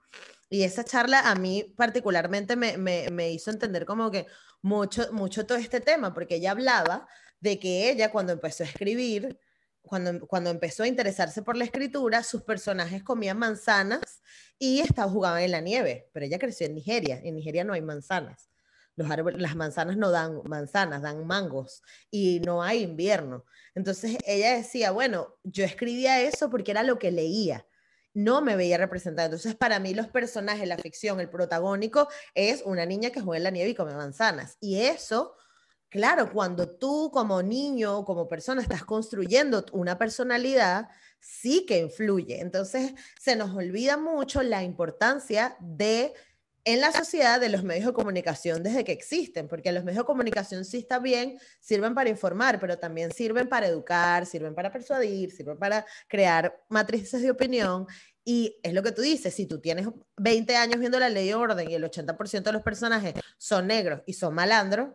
Y esa charla a mí particularmente me, me, me hizo entender como que mucho, mucho todo este tema, porque ella hablaba de que ella cuando empezó a escribir, cuando, cuando empezó a interesarse por la escritura, sus personajes comían manzanas y estaban, jugaban en la nieve, pero ella creció en Nigeria, en Nigeria no hay manzanas. Los árboles, las manzanas no dan manzanas, dan mangos y no hay invierno. Entonces ella decía, bueno, yo escribía eso porque era lo que leía no me veía representada. Entonces, para mí los personajes, la ficción, el protagónico es una niña que juega en la nieve y come manzanas. Y eso, claro, cuando tú como niño, como persona, estás construyendo una personalidad, sí que influye. Entonces, se nos olvida mucho la importancia de en la sociedad de los medios de comunicación desde que existen, porque los medios de comunicación sí está bien, sirven para informar, pero también sirven para educar, sirven para persuadir, sirven para crear matrices de opinión. Y es lo que tú dices, si tú tienes 20 años viendo la ley de orden y el 80% de los personajes son negros y son malandros,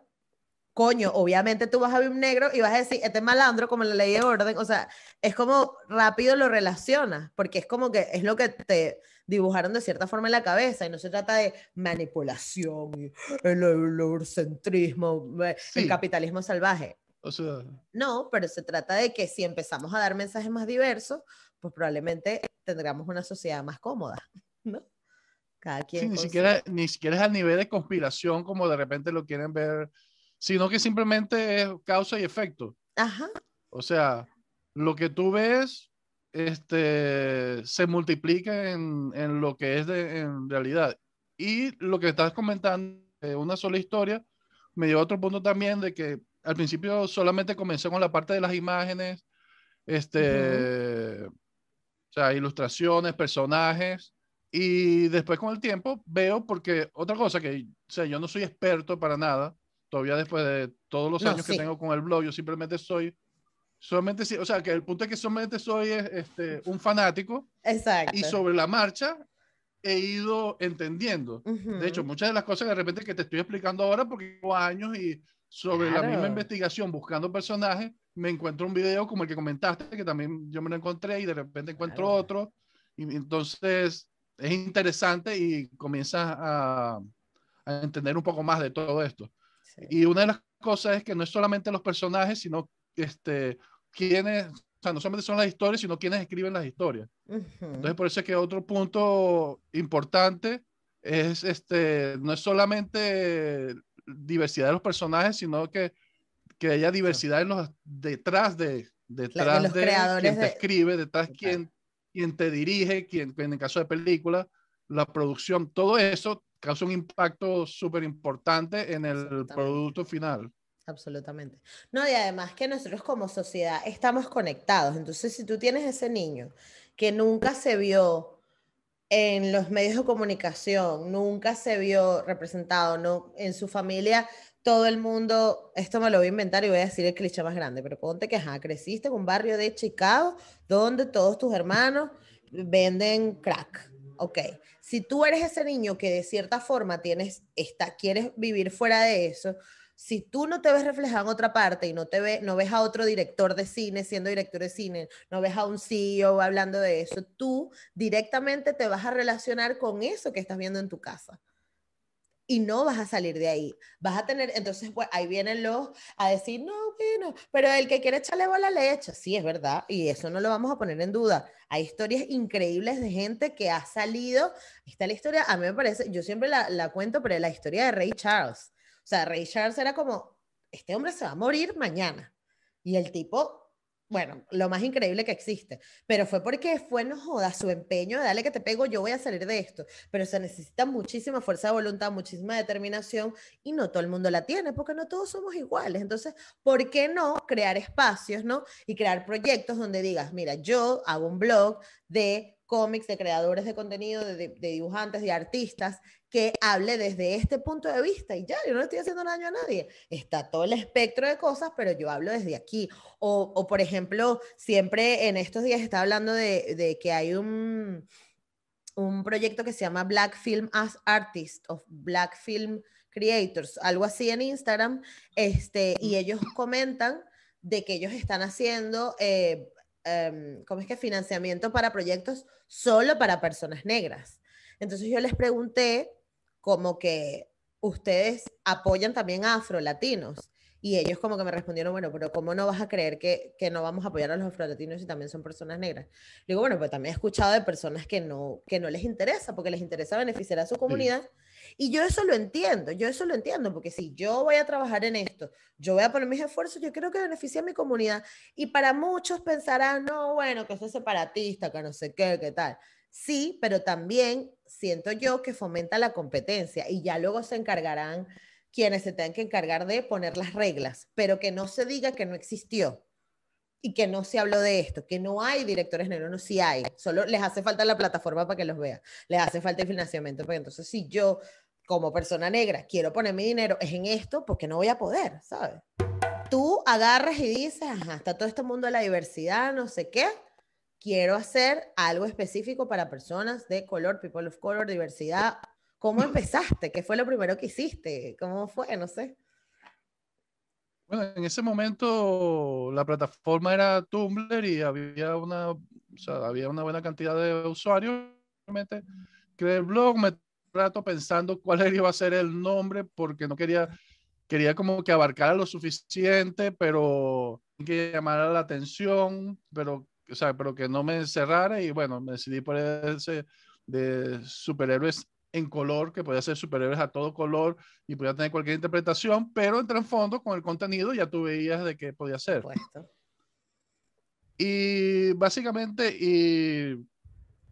coño, obviamente tú vas a ver un negro y vas a decir, este es malandro como la ley de orden, o sea, es como rápido lo relacionas, porque es como que es lo que te dibujaron de cierta forma en la cabeza y no se trata de manipulación, el, eurocentrismo, el capitalismo salvaje. O sea... No, pero se trata de que si empezamos a dar mensajes más diversos, pues probablemente tendríamos una sociedad más cómoda, ¿no? Cada quien. ni, siquiera, ni siquiera es al nivel de conspiración como de repente lo quieren ver sino que simplemente es causa y efecto. Ajá. O sea, lo que tú ves este, se multiplica en, en lo que es de, en realidad. Y lo que estás comentando, una sola historia, me dio otro punto también de que al principio solamente comencé con la parte de las imágenes, este, o sea, ilustraciones, personajes, y después con el tiempo veo, porque otra cosa que, o sea, yo no soy experto para nada, todavía después de todos los años que tengo con el blog, yo simplemente soy, solamente, o sea, que el punto es que solamente soy este, un fanático. Exacto. Y sobre la marcha he ido entendiendo. De hecho, muchas de las cosas de repente que te estoy explicando ahora, porque llevo años y sobre la misma investigación, buscando personajes, me encuentro un video como el que comentaste, que también yo me lo encontré y de repente encuentro otro. Y entonces es interesante y comienzas a, a entender un poco más de todo esto. Y una de las cosas es que no es solamente los personajes, sino este, quienes, o sea, no solamente son las historias, sino quienes escriben las historias. Entonces, por eso es que otro punto importante es, este, no es solamente diversidad de los personajes, sino que, que haya diversidad en los, detrás de, detrás de, quien te escribe, detrás de quien, quien te dirige, quien, en el caso de película, la producción, todo eso causa un impacto súper importante en el producto final. Absolutamente. No, y además que nosotros como sociedad estamos conectados. Entonces, si tú tienes ese niño que nunca se vio en los medios de comunicación, nunca se vio representado, no, en su familia, todo el mundo, esto me lo voy a inventar y voy a decir el cliché más grande, pero ponte que ajá, creciste en un barrio de Chicago donde todos tus hermanos venden crack. Ok, si tú eres ese niño que de cierta forma tienes, está, quieres vivir fuera de eso, si tú no te ves reflejado en otra parte y no te ves, no ves a otro director de cine siendo director de cine, no ves a un CEO hablando de eso, tú directamente te vas a relacionar con eso que estás viendo en tu casa y no vas a salir de ahí. Vas a tener, entonces, pues ahí vienen los a decir, no, bueno, pero el que quiere echarle bola le echa. Sí, es verdad, y eso no lo vamos a poner en duda. Hay historias increíbles de gente que ha salido. Está la historia, a mí me parece, yo siempre la, la cuento, pero la historia de Ray Charles. O sea, Ray Charles era como, este hombre se va a morir mañana. Y el tipo bueno, lo más increíble que existe, pero fue porque fue, no joda, su empeño de darle que te pego, yo voy a salir de esto, pero se necesita muchísima fuerza de voluntad, muchísima determinación y no todo el mundo la tiene porque no todos somos iguales. Entonces, ¿por qué no crear espacios, no? Y crear proyectos donde digas, mira, yo hago un blog de cómics, de creadores de contenido, de, de, dibujantes, de artistas, que hable desde este punto de vista y ya, yo no estoy haciendo daño a nadie. Está todo el espectro de cosas, pero yo hablo desde aquí. O, o por ejemplo, siempre en estos días está hablando de, de que hay un, un proyecto que se llama Black Film as Artist of Black Film Creators, algo así en Instagram, este, y ellos comentan de que ellos están haciendo eh, um, ¿cómo es que? Financiamiento para proyectos solo para personas negras. Entonces yo les pregunté como que ustedes apoyan también a afrolatinos. Y ellos como que me respondieron, bueno, pero ¿cómo no vas a creer que, que no vamos a apoyar a los afrolatinos si también son personas negras? Digo, bueno, pues también he escuchado de personas que no, que no les interesa, porque les interesa beneficiar a su comunidad. Sí. Y yo eso lo entiendo, yo eso lo entiendo, porque si yo voy a trabajar en esto, yo voy a poner mis esfuerzos, yo quiero que beneficie a mi comunidad. Y para muchos pensarán, no, bueno, que es separatista, que no sé qué, qué tal. Sí, pero también siento yo que fomenta la competencia y ya luego se encargarán quienes se tengan que encargar de poner las reglas, pero que no se diga que no existió y que no se habló de esto, que no hay directores negros, no sí hay, solo les hace falta la plataforma para que los vea, les hace falta el financiamiento, porque entonces si yo como persona negra quiero poner mi dinero es en esto, porque no voy a poder, ¿sabes? Tú agarras y dices, ajá, está todo este mundo de la diversidad, no sé qué, quiero hacer algo específico para personas de color, people of color, diversidad. ¿Cómo empezaste? ¿Qué fue lo primero que hiciste? ¿Cómo fue? No sé. Bueno, en ese momento la plataforma era Tumblr y había una, o sea, había una buena cantidad de usuarios. Realmente creé el blog, me rato pensando cuál iba a ser el nombre porque no quería, quería como que abarcara lo suficiente, pero que llamara la atención, pero, o sea, pero que no me encerrara y bueno, me decidí por ese de superhéroes en color, que podía ser superhéroes a todo color y podía tener cualquier interpretación, pero en trasfondo con el contenido ya tú veías de qué podía ser. Puesto. Y básicamente, y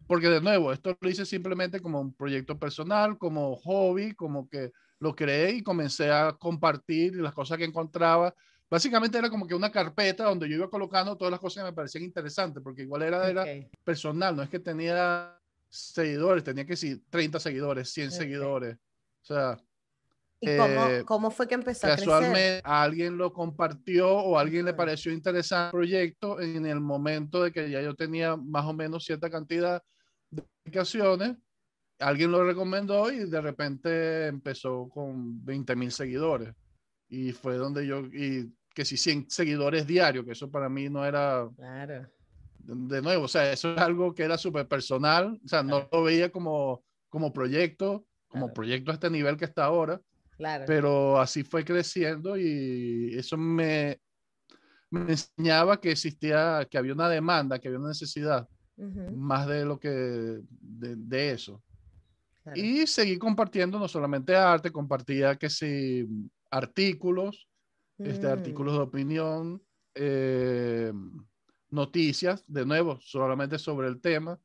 porque de nuevo, esto lo hice simplemente como un proyecto personal, como hobby, como que lo creé y comencé a compartir las cosas que encontraba. Básicamente era como que una carpeta donde yo iba colocando todas las cosas que me parecían interesantes, porque igual era, okay. era personal, no es que tenía seguidores, tenía que decir 30 seguidores, 100 okay. seguidores. O sea. ¿Y eh, cómo, cómo, fue que empezó a Casualmente alguien lo compartió o alguien le pareció interesante el proyecto en el momento de que ya yo tenía más o menos cierta cantidad de aplicaciones. Alguien lo recomendó y de repente empezó con 20 mil seguidores. Y fue donde yo, y que si 100 seguidores diarios, que eso para mí no era. Claro de nuevo, o sea, eso es algo que era súper personal, o sea, no lo veía como, como proyecto, como claro. proyecto a este nivel que está ahora, claro. pero así fue creciendo y eso me, me enseñaba que existía, que había una demanda, que había una necesidad, uh -huh. más de lo que, de, de eso. Claro. Y seguí compartiendo no solamente arte, compartía que sí, artículos, mm. este, artículos de opinión, eh, noticias, de nuevo, solamente sobre el tema.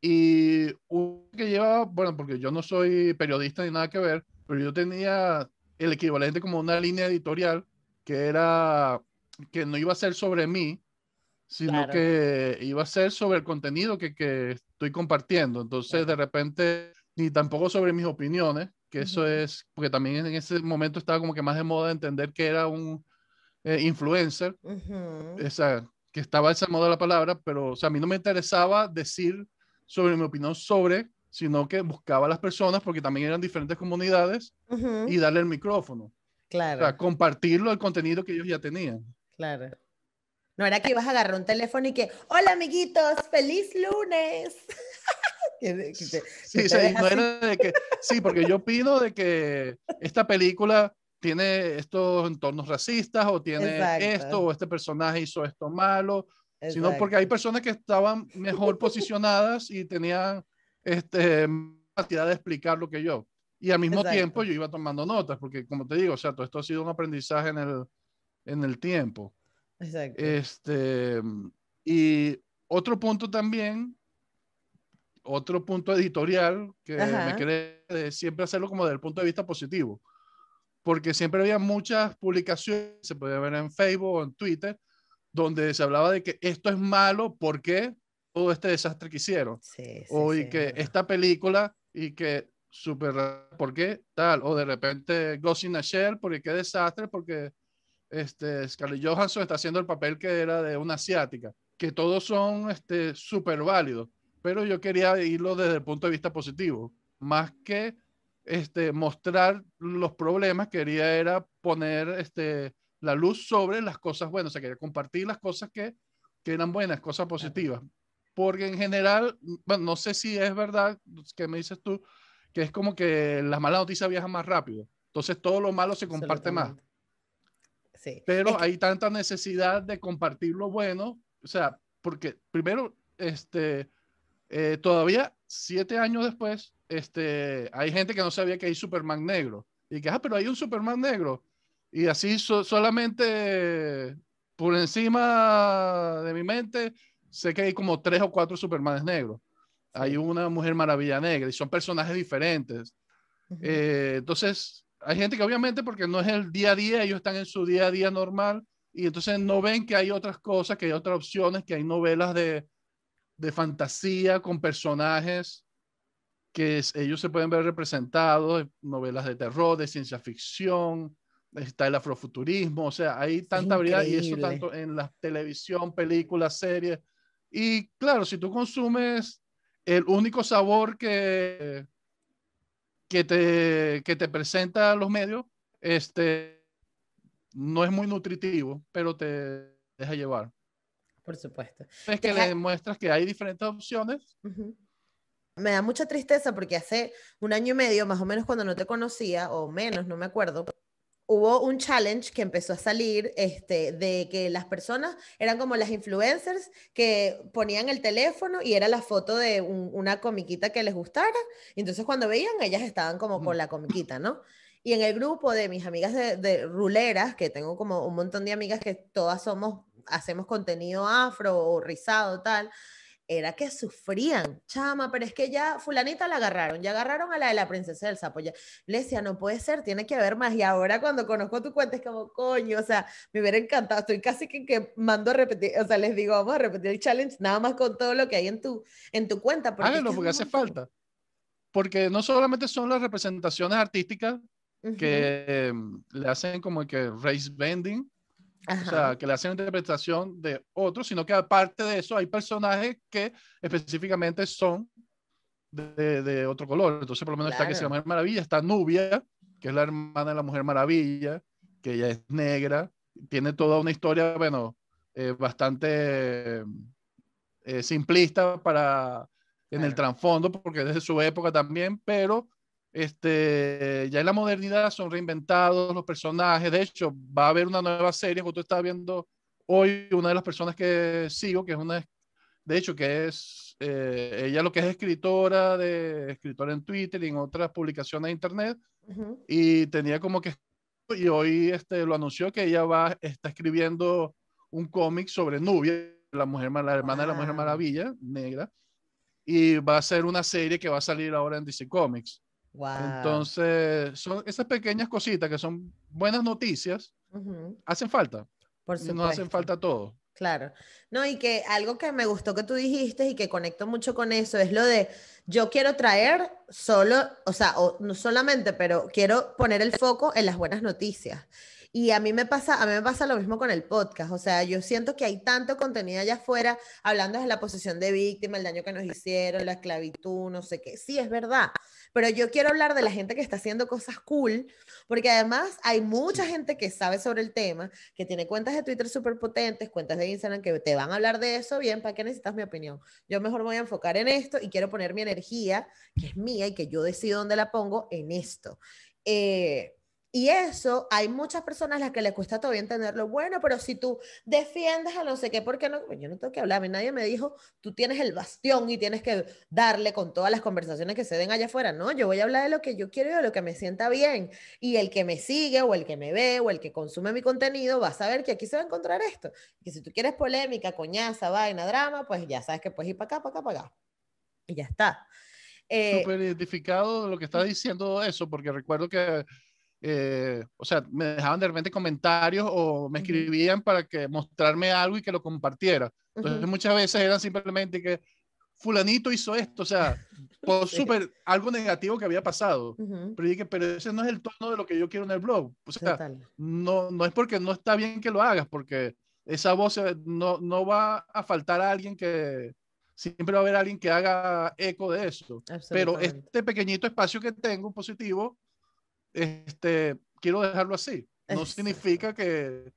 Y uno que lleva, bueno, porque yo no soy periodista ni nada que ver, pero yo tenía el equivalente como una línea editorial que era que no iba a ser sobre mí, sino claro. que iba a ser sobre el contenido que, que estoy compartiendo. Entonces, claro. de repente, ni tampoco sobre mis opiniones, que uh -huh. eso es, porque también en ese momento estaba como que más de moda entender que era un eh, influencer. Uh -huh. Esa, que estaba esa moda la palabra, pero o sea, a mí no me interesaba decir sobre mi opinión sobre, sino que buscaba a las personas porque también eran diferentes comunidades uh -huh. y darle el micrófono. Claro. O sea, compartirlo el contenido que ellos ya tenían. Claro. No era que ibas a agarrar un teléfono y que, hola amiguitos, feliz lunes. [LAUGHS] sí, sí, no era de que, sí, porque yo pido de que esta película tiene estos entornos racistas o tiene esto o este personaje hizo esto malo, sino porque hay personas que estaban mejor posicionadas y tenían este, capacidad de explicar lo que yo. Y al mismo tiempo yo iba tomando notas, porque como te digo, o sea, todo esto ha sido un aprendizaje en el, en el tiempo. Exacto. Este, y otro punto también, otro punto editorial que me quedé siempre hacerlo como desde el punto de vista positivo, porque siempre había muchas publicaciones, se podía ver en Facebook o en Twitter, donde se hablaba de que esto es malo porque todo este desastre que hicieron. Sí, o y que esta película y que súper, ¿por qué tal? O de repente Ghost in a Shell, porque qué desastre, porque este, Scarlett Johansson está haciendo el papel que era de una asiática, que todos son este, súper válidos, pero yo quería irlo desde el punto de vista positivo, más que este, mostrar los problemas, quería era poner este, la luz sobre las cosas buenas, o sea, quería compartir las cosas que, que eran buenas, cosas positivas. Porque en general, bueno, no sé si es verdad que me dices tú, que es como que las malas noticias viajan más rápido. Entonces todo lo malo se comparte más. Sí. Pero hay tanta necesidad de compartir lo bueno, o sea, porque primero, este, eh, todavía siete años después, este, hay gente que no sabía que hay Superman negro. Y que, ah, pero hay un Superman negro. Y así solamente por encima de mi mente, sé que hay como tres o cuatro Supermanes negros hay una Mujer Maravilla Negra y son personajes diferentes. Eh, entonces, hay gente que obviamente porque no es el día a día, ellos están en su día a día normal y entonces no ven que hay otras cosas, que hay otras opciones, que hay novelas de, de fantasía con personajes que ellos se pueden ver representados, novelas de terror, de ciencia ficción, está el afrofuturismo, o sea, hay tanta variedad y eso tanto en la televisión, películas, series. Y claro, si tú consumes el único sabor que, que, te, que te presenta los medios este, no es muy nutritivo, pero te deja llevar. Por supuesto. Es que le demuestras que hay diferentes opciones. Me da mucha tristeza porque hace un año y medio, más o menos cuando no te conocía, o menos, no me acuerdo, hubo un challenge que empezó a salir este, de que las personas eran como las influencers que ponían el teléfono y era la foto de una comiquita que les gustara. Y entonces cuando veían, ellas estaban como con la comiquita, ¿no? Y en el grupo de mis amigas de, de ruleras, que tengo como un montón de amigas que todas somos, hacemos contenido afro o rizado, tal, era que sufrían, chama, pero es que ya fulanita la agarraron, ya agarraron a la de la princesa del sapo, ya. Le decía, no puede ser, tiene que haber más, y ahora cuando conozco tu cuenta es como, coño, o sea, me hubiera encantado, estoy casi que, que mando a repetir, o sea, les digo, vamos a repetir el challenge, nada más con todo lo que hay en tu, en tu cuenta. Porque Háganlo, porque hace falta, porque no solamente son las representaciones artísticas que em, le hacen como que race bending, o sea, que le hacen interpretación de otros, sino que aparte de eso hay personajes que específicamente son de, de otro color. Entonces, por lo menos está que se llama Maravilla, está Nubia, que es la hermana de la Mujer Maravilla, que ella es negra, tiene toda una historia, bueno, eh, bastante eh, simplista para en el trasfondo, porque desde su época también, pero este, ya en la modernidad son reinventados los personajes. De hecho, va a haber una nueva serie, tú estás viendo hoy, una de las personas que sigo, que es una, de hecho, que es, eh, ella lo que es escritora, de, escritora en Twitter y en otras publicaciones de Internet, y tenía como que, y hoy este, lo anunció que ella va, está escribiendo un cómic sobre Nubia, la, mujer, la hermana de la Mujer Maravilla, negra, y va a ser una serie que va a salir ahora en DC Comics. Entonces, son esas pequeñas cositas que son buenas noticias, hacen falta. Por supuesto. No hacen falta todo. Claro. No, y que algo que me gustó que tú dijiste y que conecto mucho con eso es lo de yo quiero traer solo, o sea, o no solamente, pero quiero poner el foco en las buenas noticias. Y a mí me pasa, a mí me pasa lo mismo con el podcast. O sea, yo siento que hay tanto contenido allá afuera hablando de la posición de víctima, el daño que nos hicieron, la esclavitud, no sé qué. Sí, es verdad. Pero yo quiero hablar de la gente que está haciendo cosas cool, porque además hay mucha gente que sabe sobre el tema, que tiene cuentas de Twitter súper potentes, cuentas de Instagram que te van a hablar de eso bien. ¿Para qué necesitas mi opinión? Yo mejor voy a enfocar en esto y quiero poner mi energía, que es mía y que yo decido dónde la pongo, en esto. Eh, y eso, hay muchas personas a las que les cuesta todavía entenderlo. Bueno, pero si tú defiendes a no sé qué, ¿por qué no? Yo no tengo que hablar, nadie me dijo, tú tienes el bastión y tienes que darle con todas las conversaciones que se den allá afuera. No, yo voy a hablar de lo que yo quiero y de lo que me sienta bien. Y el que me sigue o el que me ve o el que consume mi contenido va a saber que aquí se va a encontrar esto. Que si tú quieres polémica, coñaza, vaina, drama, pues ya sabes que puedes ir para acá, para acá, para acá. Y ya está. Eh, Súper identificado lo que estás diciendo eso, porque recuerdo que eh, o sea, me dejaban de repente comentarios o me escribían para que mostrarme algo y que lo compartiera. Entonces muchas veces eran simplemente que fulanito hizo esto, o sea, [LAUGHS] por súper algo negativo que había pasado. Pero dije, pero ese no es el tono de lo que yo quiero en el blog. O sea, no, no es porque no está bien que lo hagas, porque esa voz eh, no, no va a faltar a alguien que, siempre va a haber alguien que haga eco de eso. Pero este pequeñito espacio que tengo positivo, este, quiero dejarlo así. No significa que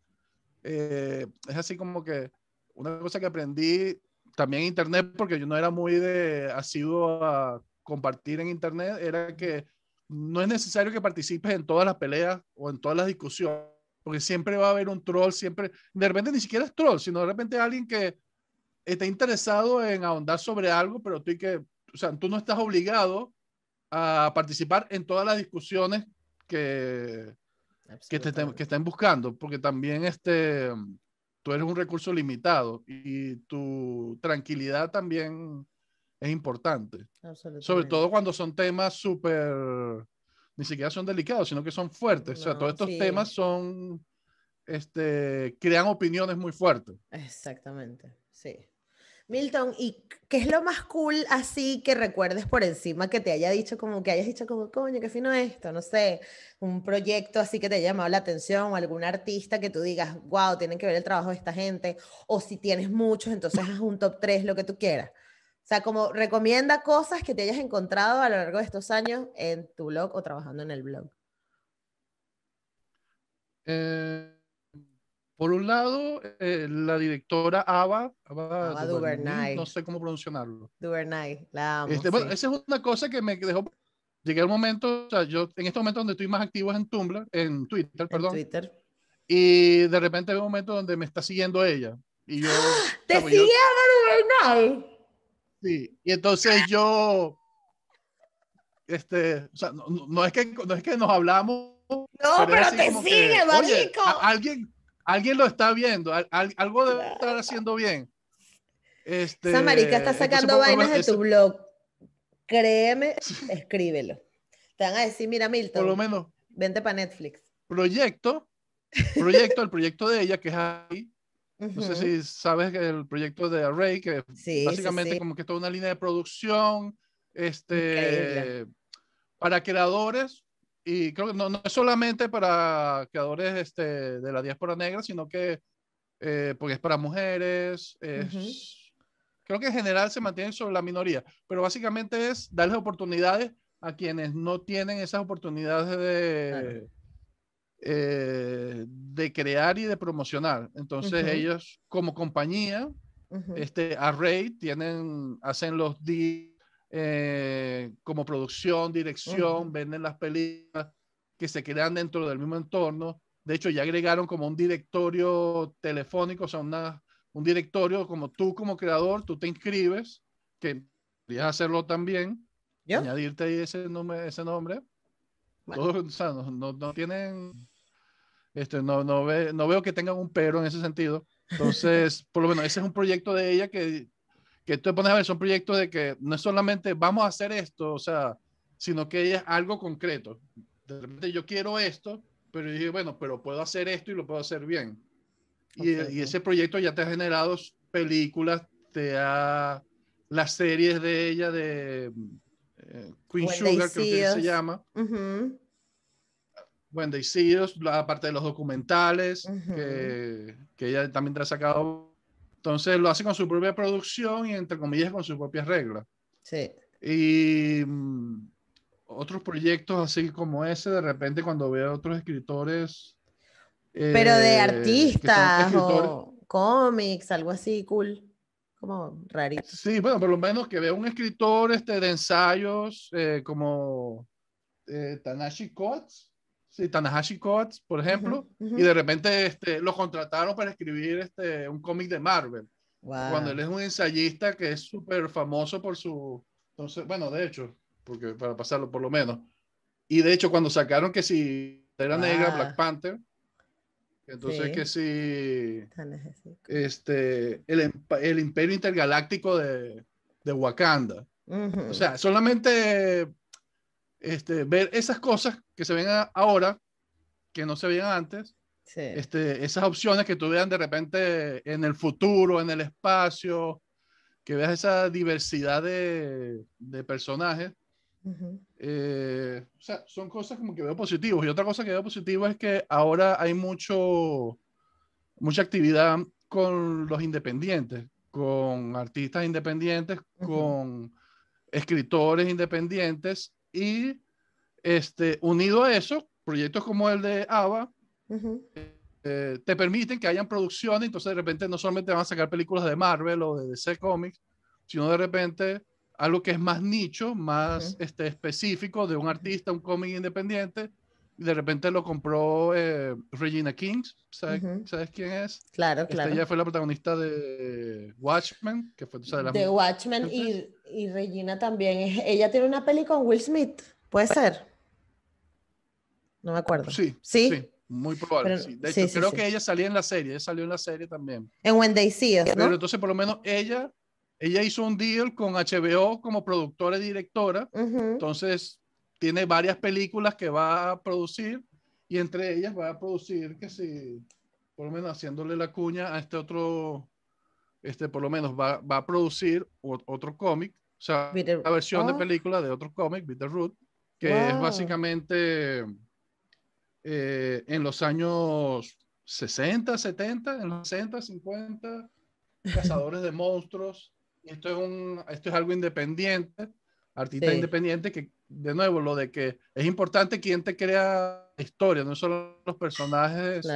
eh, es así como que una cosa que aprendí también en internet, porque yo no era muy de asiduo a compartir en internet, era que no es necesario que participes en todas las peleas o en todas las discusiones, porque siempre va a haber un troll, siempre, de repente ni siquiera es troll, sino de repente alguien que está interesado en ahondar sobre algo, pero tú, que, o sea, tú no estás obligado a participar en todas las discusiones que, que, te, que estén buscando, porque también este, tú eres un recurso limitado y tu tranquilidad también es importante. Sobre todo cuando son temas súper, ni siquiera son delicados, sino que son fuertes. o sea, todos estos temas son, este, crean opiniones muy fuertes. Exactamente, sí. Milton, ¿y qué es lo más cool así que recuerdes por encima que te haya dicho como que hayas dicho como, coño, qué fino esto? No sé, un proyecto así que te haya llamado la atención o algún artista que tú digas, wow, tienen que ver el trabajo de esta gente. O si tienes muchos, entonces haz un top 3, lo que tú quieras. O sea, como recomienda cosas que te hayas encontrado a lo largo de estos años en tu blog o trabajando en el blog. Eh por un lado, eh, la directora Ava, Ava, Duvernay. no sé cómo pronunciarlo. Duvernay, la amo, este, Bueno, esa es una cosa que me dejó. Llegué al momento, o sea, yo en este momento donde estoy más activo es en Tumblr, en Twitter, perdón. Twitter. Y de repente veo un momento donde me está siguiendo ella. Y yo. ¿Te sigue Ava Duvernay? Sí, y entonces yo. Este, o sea, no, no, es, que, no es que nos hablamos. No, pero, te sigue, marico. alguien alguien lo está viendo, algo debe estar haciendo bien. Este, Esa marica está sacando vainas de tu blog. Créeme, escríbelo. Te van a decir, mira, Milton. Por lo menos. Vente para Netflix. Proyecto, proyecto, el proyecto de ella, que es ahí. No sé si sabes que el proyecto de Array, que básicamente como que toda una línea de producción, este, para creadores, y creo que no, no, es solamente para creadores este, de la diáspora negra, sino que eh, porque es para mujeres, creo que en general se mantiene sobre la minoría, pero básicamente es darles oportunidades a quienes no tienen esas oportunidades de, eh, de crear y de promocionar. Entonces ellos como compañía, este Array, tienen, hacen los días eh, como producción, dirección, venden las películas que se crean dentro del mismo entorno. De hecho, ya agregaron como un directorio telefónico, o sea, una, un directorio como tú como creador, tú te inscribes, que podrías hacerlo también, añadirte ahí ese nombre. Ese nombre. o sea, no, no, no, tienen, este, no, no, ve, no veo que tengan un pero en ese sentido. Entonces, [LAUGHS] por lo menos ese es un proyecto de ella que que tú te pones a ver, son proyectos de que no es solamente vamos a hacer esto, o sea, sino que es algo concreto. De repente yo quiero esto, pero yo dije, bueno, pero puedo hacer esto y lo puedo hacer bien. Y, y, ese proyecto ya te ha generado películas, te ha las series de ella de eh, Queen Sugar, creo que se llama. Wendy Sears, la parte de los documentales, que, que, ella también ha sacado. Entonces lo hace con su propia producción y entre comillas con sus propias reglas. Sí. Y mm, otros proyectos así como ese, de repente cuando veo a otros escritores. Pero de eh, artistas o cómics, algo así cool como rarito. Sí, bueno, por lo menos que vea un escritor este, de ensayos eh, como eh, Tanahashi Coates, sí, Tanahashi Coates, por ejemplo, y de repente este, lo contrataron para escribir este, un cómic de Marvel. Cuando él es un ensayista que es súper famoso por su... Entonces, bueno, de hecho, porque para pasarlo por lo menos. Y de hecho, cuando sacaron que si era negra, Black Panther, entonces que si este, el, el, imperio intergaláctico de, de Wakanda. O sea, solamente este, ver esas cosas que se ven ahora, que no se veían antes, este, esas opciones que tú veas de repente en el futuro, en el espacio, que veas esa diversidad de, de personajes. Eh, o sea, son cosas como que veo positivos. Y otra cosa que veo positivo es que ahora hay mucho, mucha actividad con los independientes, con artistas independientes, con escritores independientes y este, unido a eso, proyectos como el de ABBA eh, te permiten que hayan producciones, entonces de repente no solamente van a sacar películas de Marvel o de DC Comics, sino de repente algo que es más nicho, más este, específico de un artista, un cómic independiente, y de repente lo compró eh, Regina King, ¿sabes, ¿sabes, quién es? Claro, este, claro. ella fue la protagonista de Watchmen, que fue, ¿sabes? De Watchmen y, y, Regina también. Ella tiene una peli con Will Smith, ¿puede ser? No me acuerdo. Sí, sí. muy probable. De hecho, creo que ella salía en la serie, ella salió en la serie también. En When They See Us, ¿no? Pero entonces, por lo menos ella ella hizo un deal con HBO como productora y directora. Entonces, tiene varias películas que va a producir y entre ellas va a producir, que si, por lo menos haciéndole la cuña a este otro, este, por lo menos va, va a producir otro cómic, o sea, la versión de oh. película de otro cómic, Bitterroot, que es básicamente eh, en los años 60, 70, en los 60, 50, cazadores de monstruos. Esto es, un, esto es algo independiente, artista independiente, que de nuevo, lo de que es importante quién te crea historia, no solo los personajes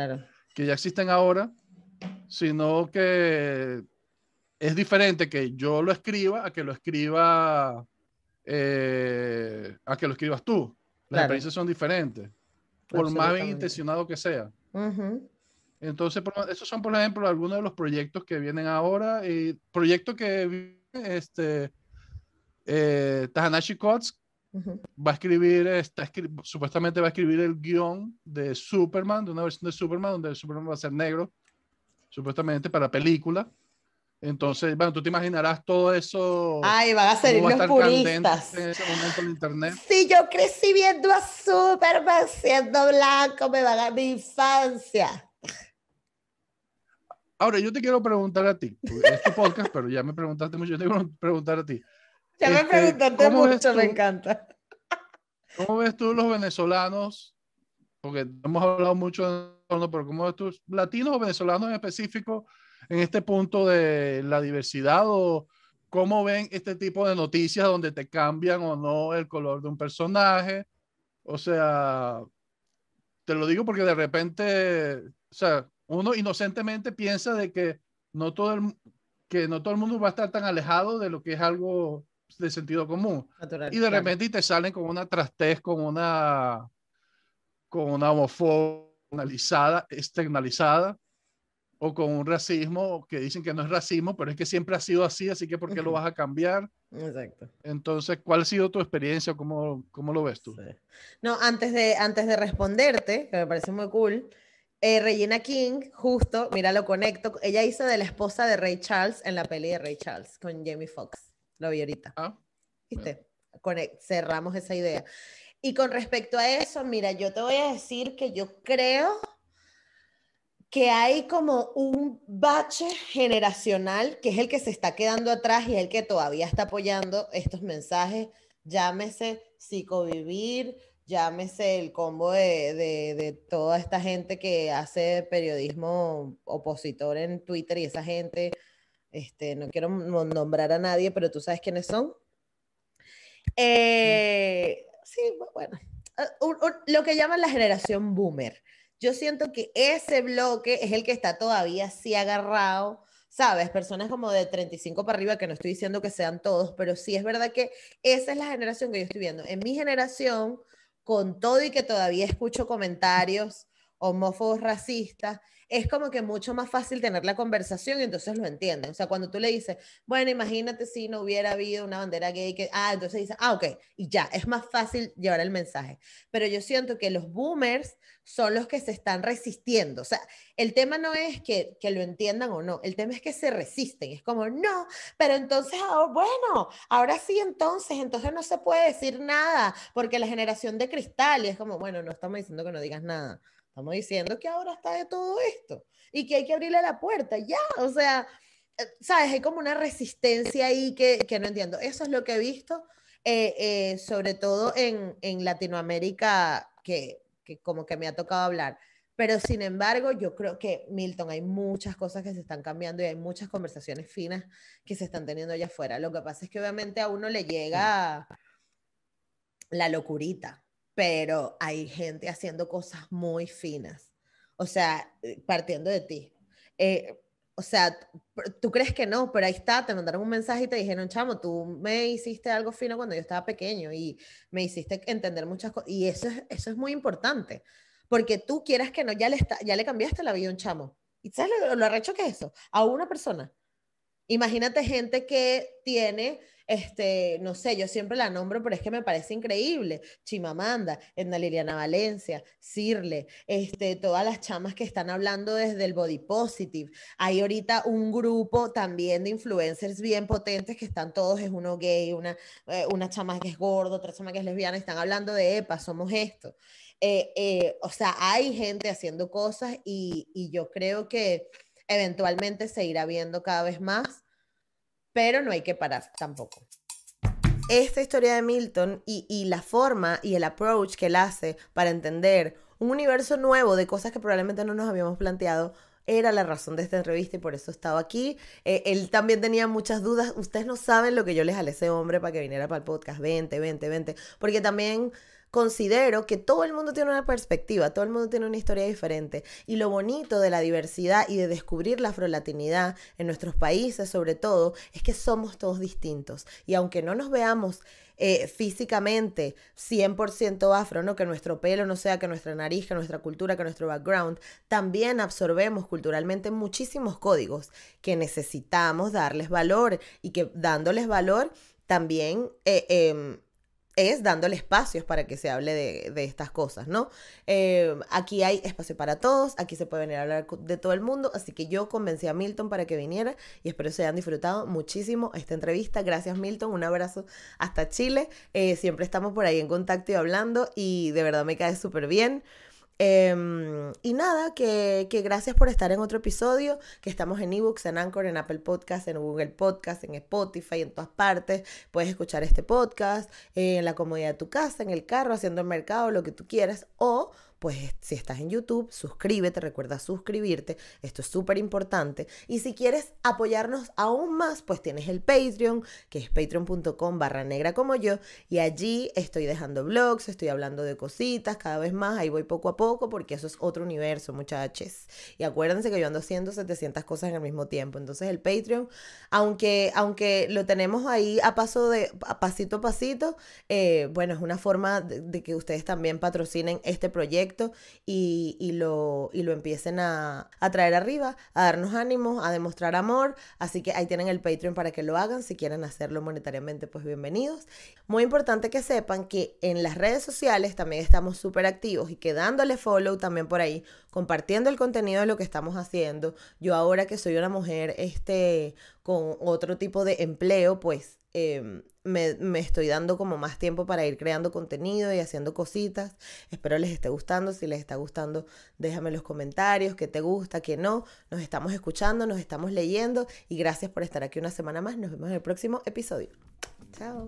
que ya existen ahora, sino que es diferente que yo lo escriba a que lo escriba eh, a que lo escribas tú. Las experiencias son diferentes, por más bien intencionado que sea. Entonces, esos son, por ejemplo, algunos de los proyectos que vienen ahora. Y proyecto que este, eh, Tahanashi Coates va a escribir, está supuestamente va a escribir el guion de Superman, de una versión de Superman, donde Superman va a ser negro, supuestamente para película. Entonces, bueno, tú te imaginarás todo eso. Ay, van a ser los puristas. En ese momento en internet. Si yo crecí viendo a Superman siendo blanco, me van a mi infancia. Ahora, yo te quiero preguntar a ti. Es tu podcast, pero ya me preguntaste mucho. Yo te quiero preguntar a ti. Ya me este, preguntaste mucho, me encanta. ¿Cómo ves tú los venezolanos? Porque hemos hablado mucho, pero ¿cómo ves tú, latinos o venezolanos en específico, en este punto de la diversidad? ¿O cómo ven este tipo de noticias donde te cambian o no el color de un personaje? O sea, te lo digo porque de repente, o sea, uno inocentemente piensa de que no todo el, que no todo el mundo va a estar tan alejado de lo que es algo de sentido común. y de repente te salen con una trastez, con una, con una homofobia externalizada, o con un racismo que dicen que no es racismo, pero es que siempre ha sido así, así que ¿por qué lo vas a cambiar? Exacto. Entonces, ¿cuál ha sido tu experiencia? ¿Cómo, cómo lo ves tú? No, antes de, antes de responderte, que me parece muy cool, eh, Regina King, justo, mira, lo conecto. Ella hizo de la esposa de Ray Charles en la peli de Ray Charles con Jamie Foxx. Lo vi ahorita. Ah, ¿Viste? cerramos esa idea. Y con respecto a eso, mira, yo te voy a decir que yo creo que hay como un bache generacional que es el que se está quedando atrás y el que todavía está apoyando estos mensajes. Llámese psicovivir, llámese el combo de, de, toda esta gente que hace periodismo opositor en Twitter y esa gente, este, no quiero nombrar a nadie, pero tú sabes quiénes son. Eh, sí, bueno, lo que llaman la generación boomer. Yo siento que ese bloque es el que está todavía así agarrado ¿sabes? Personas como de 35 para arriba, que no estoy diciendo que sean todos, pero sí es verdad que esa es la generación que yo estoy viendo. En mi generación, con todo y que todavía escucho comentarios homófobos racistas, es como que mucho más fácil tener la conversación y entonces lo entienden. O sea, cuando tú le dices, bueno, imagínate si no hubiera habido una bandera gay, que, ah, entonces dice, ah, ok, y ya, es más fácil llevar el mensaje. Pero yo siento que los boomers son los que se están resistiendo. O sea, el tema no es que, que lo entiendan o no, el tema es que se resisten. Es como, no, pero entonces, ah, bueno, ahora sí, entonces, entonces no se puede decir nada, porque la generación de cristal, y es como, bueno, no estamos diciendo que no digas nada Estamos diciendo que ahora está de todo esto y que hay que abrirle la puerta, ya, o sea, eh, ¿sabes? Hay como una resistencia ahí que, que no entiendo. Eso es lo que he visto, eh, eh, sobre todo en, en Latinoamérica, que, que, como que me ha tocado hablar. Pero sin embargo, yo creo que, Milton, hay muchas cosas que se están cambiando y hay muchas conversaciones finas que se están teniendo allá afuera. Lo que pasa es que obviamente a uno le llega la locurita, pero hay gente haciendo cosas muy finas. O sea, eh, partiendo de ti. Eh, o sea, tú crees que no, pero ahí está, te mandaron un mensaje y te dijeron, chamo, tú me hiciste algo fino cuando yo estaba pequeño y me hiciste entender muchas cosas. Y eso es, eso es muy importante, porque tú quieras que no, ya le, está, ya le cambiaste la vida a un chamo. ¿Y sabes lo, lo arrecho que es eso? A una persona. Imagínate gente que tiene este, no sé, yo siempre la nombro, pero es que me parece increíble. Chimamanda, Edna Liliana Valencia, Cirle, este, todas las chamas que están hablando desde el body positive. Hay ahorita un grupo también de influencers bien potentes que están todos, es uno gay, una, eh, una chama que es gordo, otra chama que es lesbiana, están hablando de, epa, somos esto. Eh, eh, o sea, hay gente haciendo cosas y, y yo creo que eventualmente se irá viendo cada vez más pero no hay que parar tampoco. Esta historia de Milton y, la forma y el approach que él hace para entender un universo nuevo de cosas que probablemente no nos habíamos planteado era la razón de esta entrevista y por eso estaba aquí. Eh, él también tenía muchas dudas. Ustedes no saben lo que yo les jalé a ese hombre para que viniera para el podcast. 20, 20, 20. Porque también considero que todo el mundo tiene una perspectiva, todo el mundo tiene una historia diferente. Y lo bonito de la diversidad y de descubrir la afrolatinidad en nuestros países, sobre todo, es que somos todos distintos. Y aunque no nos veamos eh, físicamente 100% afro, ¿no? que nuestro pelo no sea que nuestra nariz, que nuestra cultura, que nuestro background, también absorbemos culturalmente muchísimos códigos que necesitamos darles valor y que dándoles valor también... Eh, em, es dándole espacios para que se hable de, estas cosas, ¿no? Eh, aquí hay espacio para todos, aquí se puede venir a hablar de todo el mundo, así que yo convencí a Milton para que viniera y espero se hayan disfrutado muchísimo esta entrevista. Gracias Milton, un abrazo hasta Chile. Eh, siempre estamos por ahí en contacto y hablando y de verdad me cae súper bien. Em, y nada, que, que, gracias por estar en otro episodio, que estamos en ebooks, en Anchor, en Apple Podcast, en Google Podcast, en Spotify, en todas partes. Puedes escuchar este podcast en la comodidad de tu casa, en el carro, haciendo el mercado, lo que tú quieras, o pues si estás en YouTube, suscríbete, recuerda suscribirte, esto es súper importante. Y si quieres apoyarnos aún más, pues tienes el Patreon, que es patreon.com barra negra como yo, y allí estoy dejando blogs, estoy hablando de cositas cada vez más, ahí voy poco a poco, porque eso es otro universo, muchachos. Y acuérdense que yo ando haciendo 700 cosas en el mismo tiempo, entonces el Patreon, aunque, aunque lo tenemos ahí a paso de, a pasito a pasito, eh, bueno, es una forma de que ustedes también patrocinen este proyecto y, lo, y lo empiecen a, traer arriba, a darnos ánimos, a demostrar amor. Así que ahí tienen el Patreon para que lo hagan. Si quieren hacerlo monetariamente, pues bienvenidos. Muy importante que sepan que en las redes sociales también estamos súper activos y que dándole follow también por ahí, compartiendo el contenido de lo que estamos haciendo. Yo ahora que soy una mujer este, con otro tipo de empleo, pues Em, me, estoy dando como más tiempo para ir creando contenido y haciendo cositas. Espero les esté gustando. Si les está gustando, déjame los comentarios qué te gusta, qué no. Nos estamos escuchando, nos estamos leyendo y gracias por estar aquí una semana más. Nos vemos en el próximo episodio. Chao.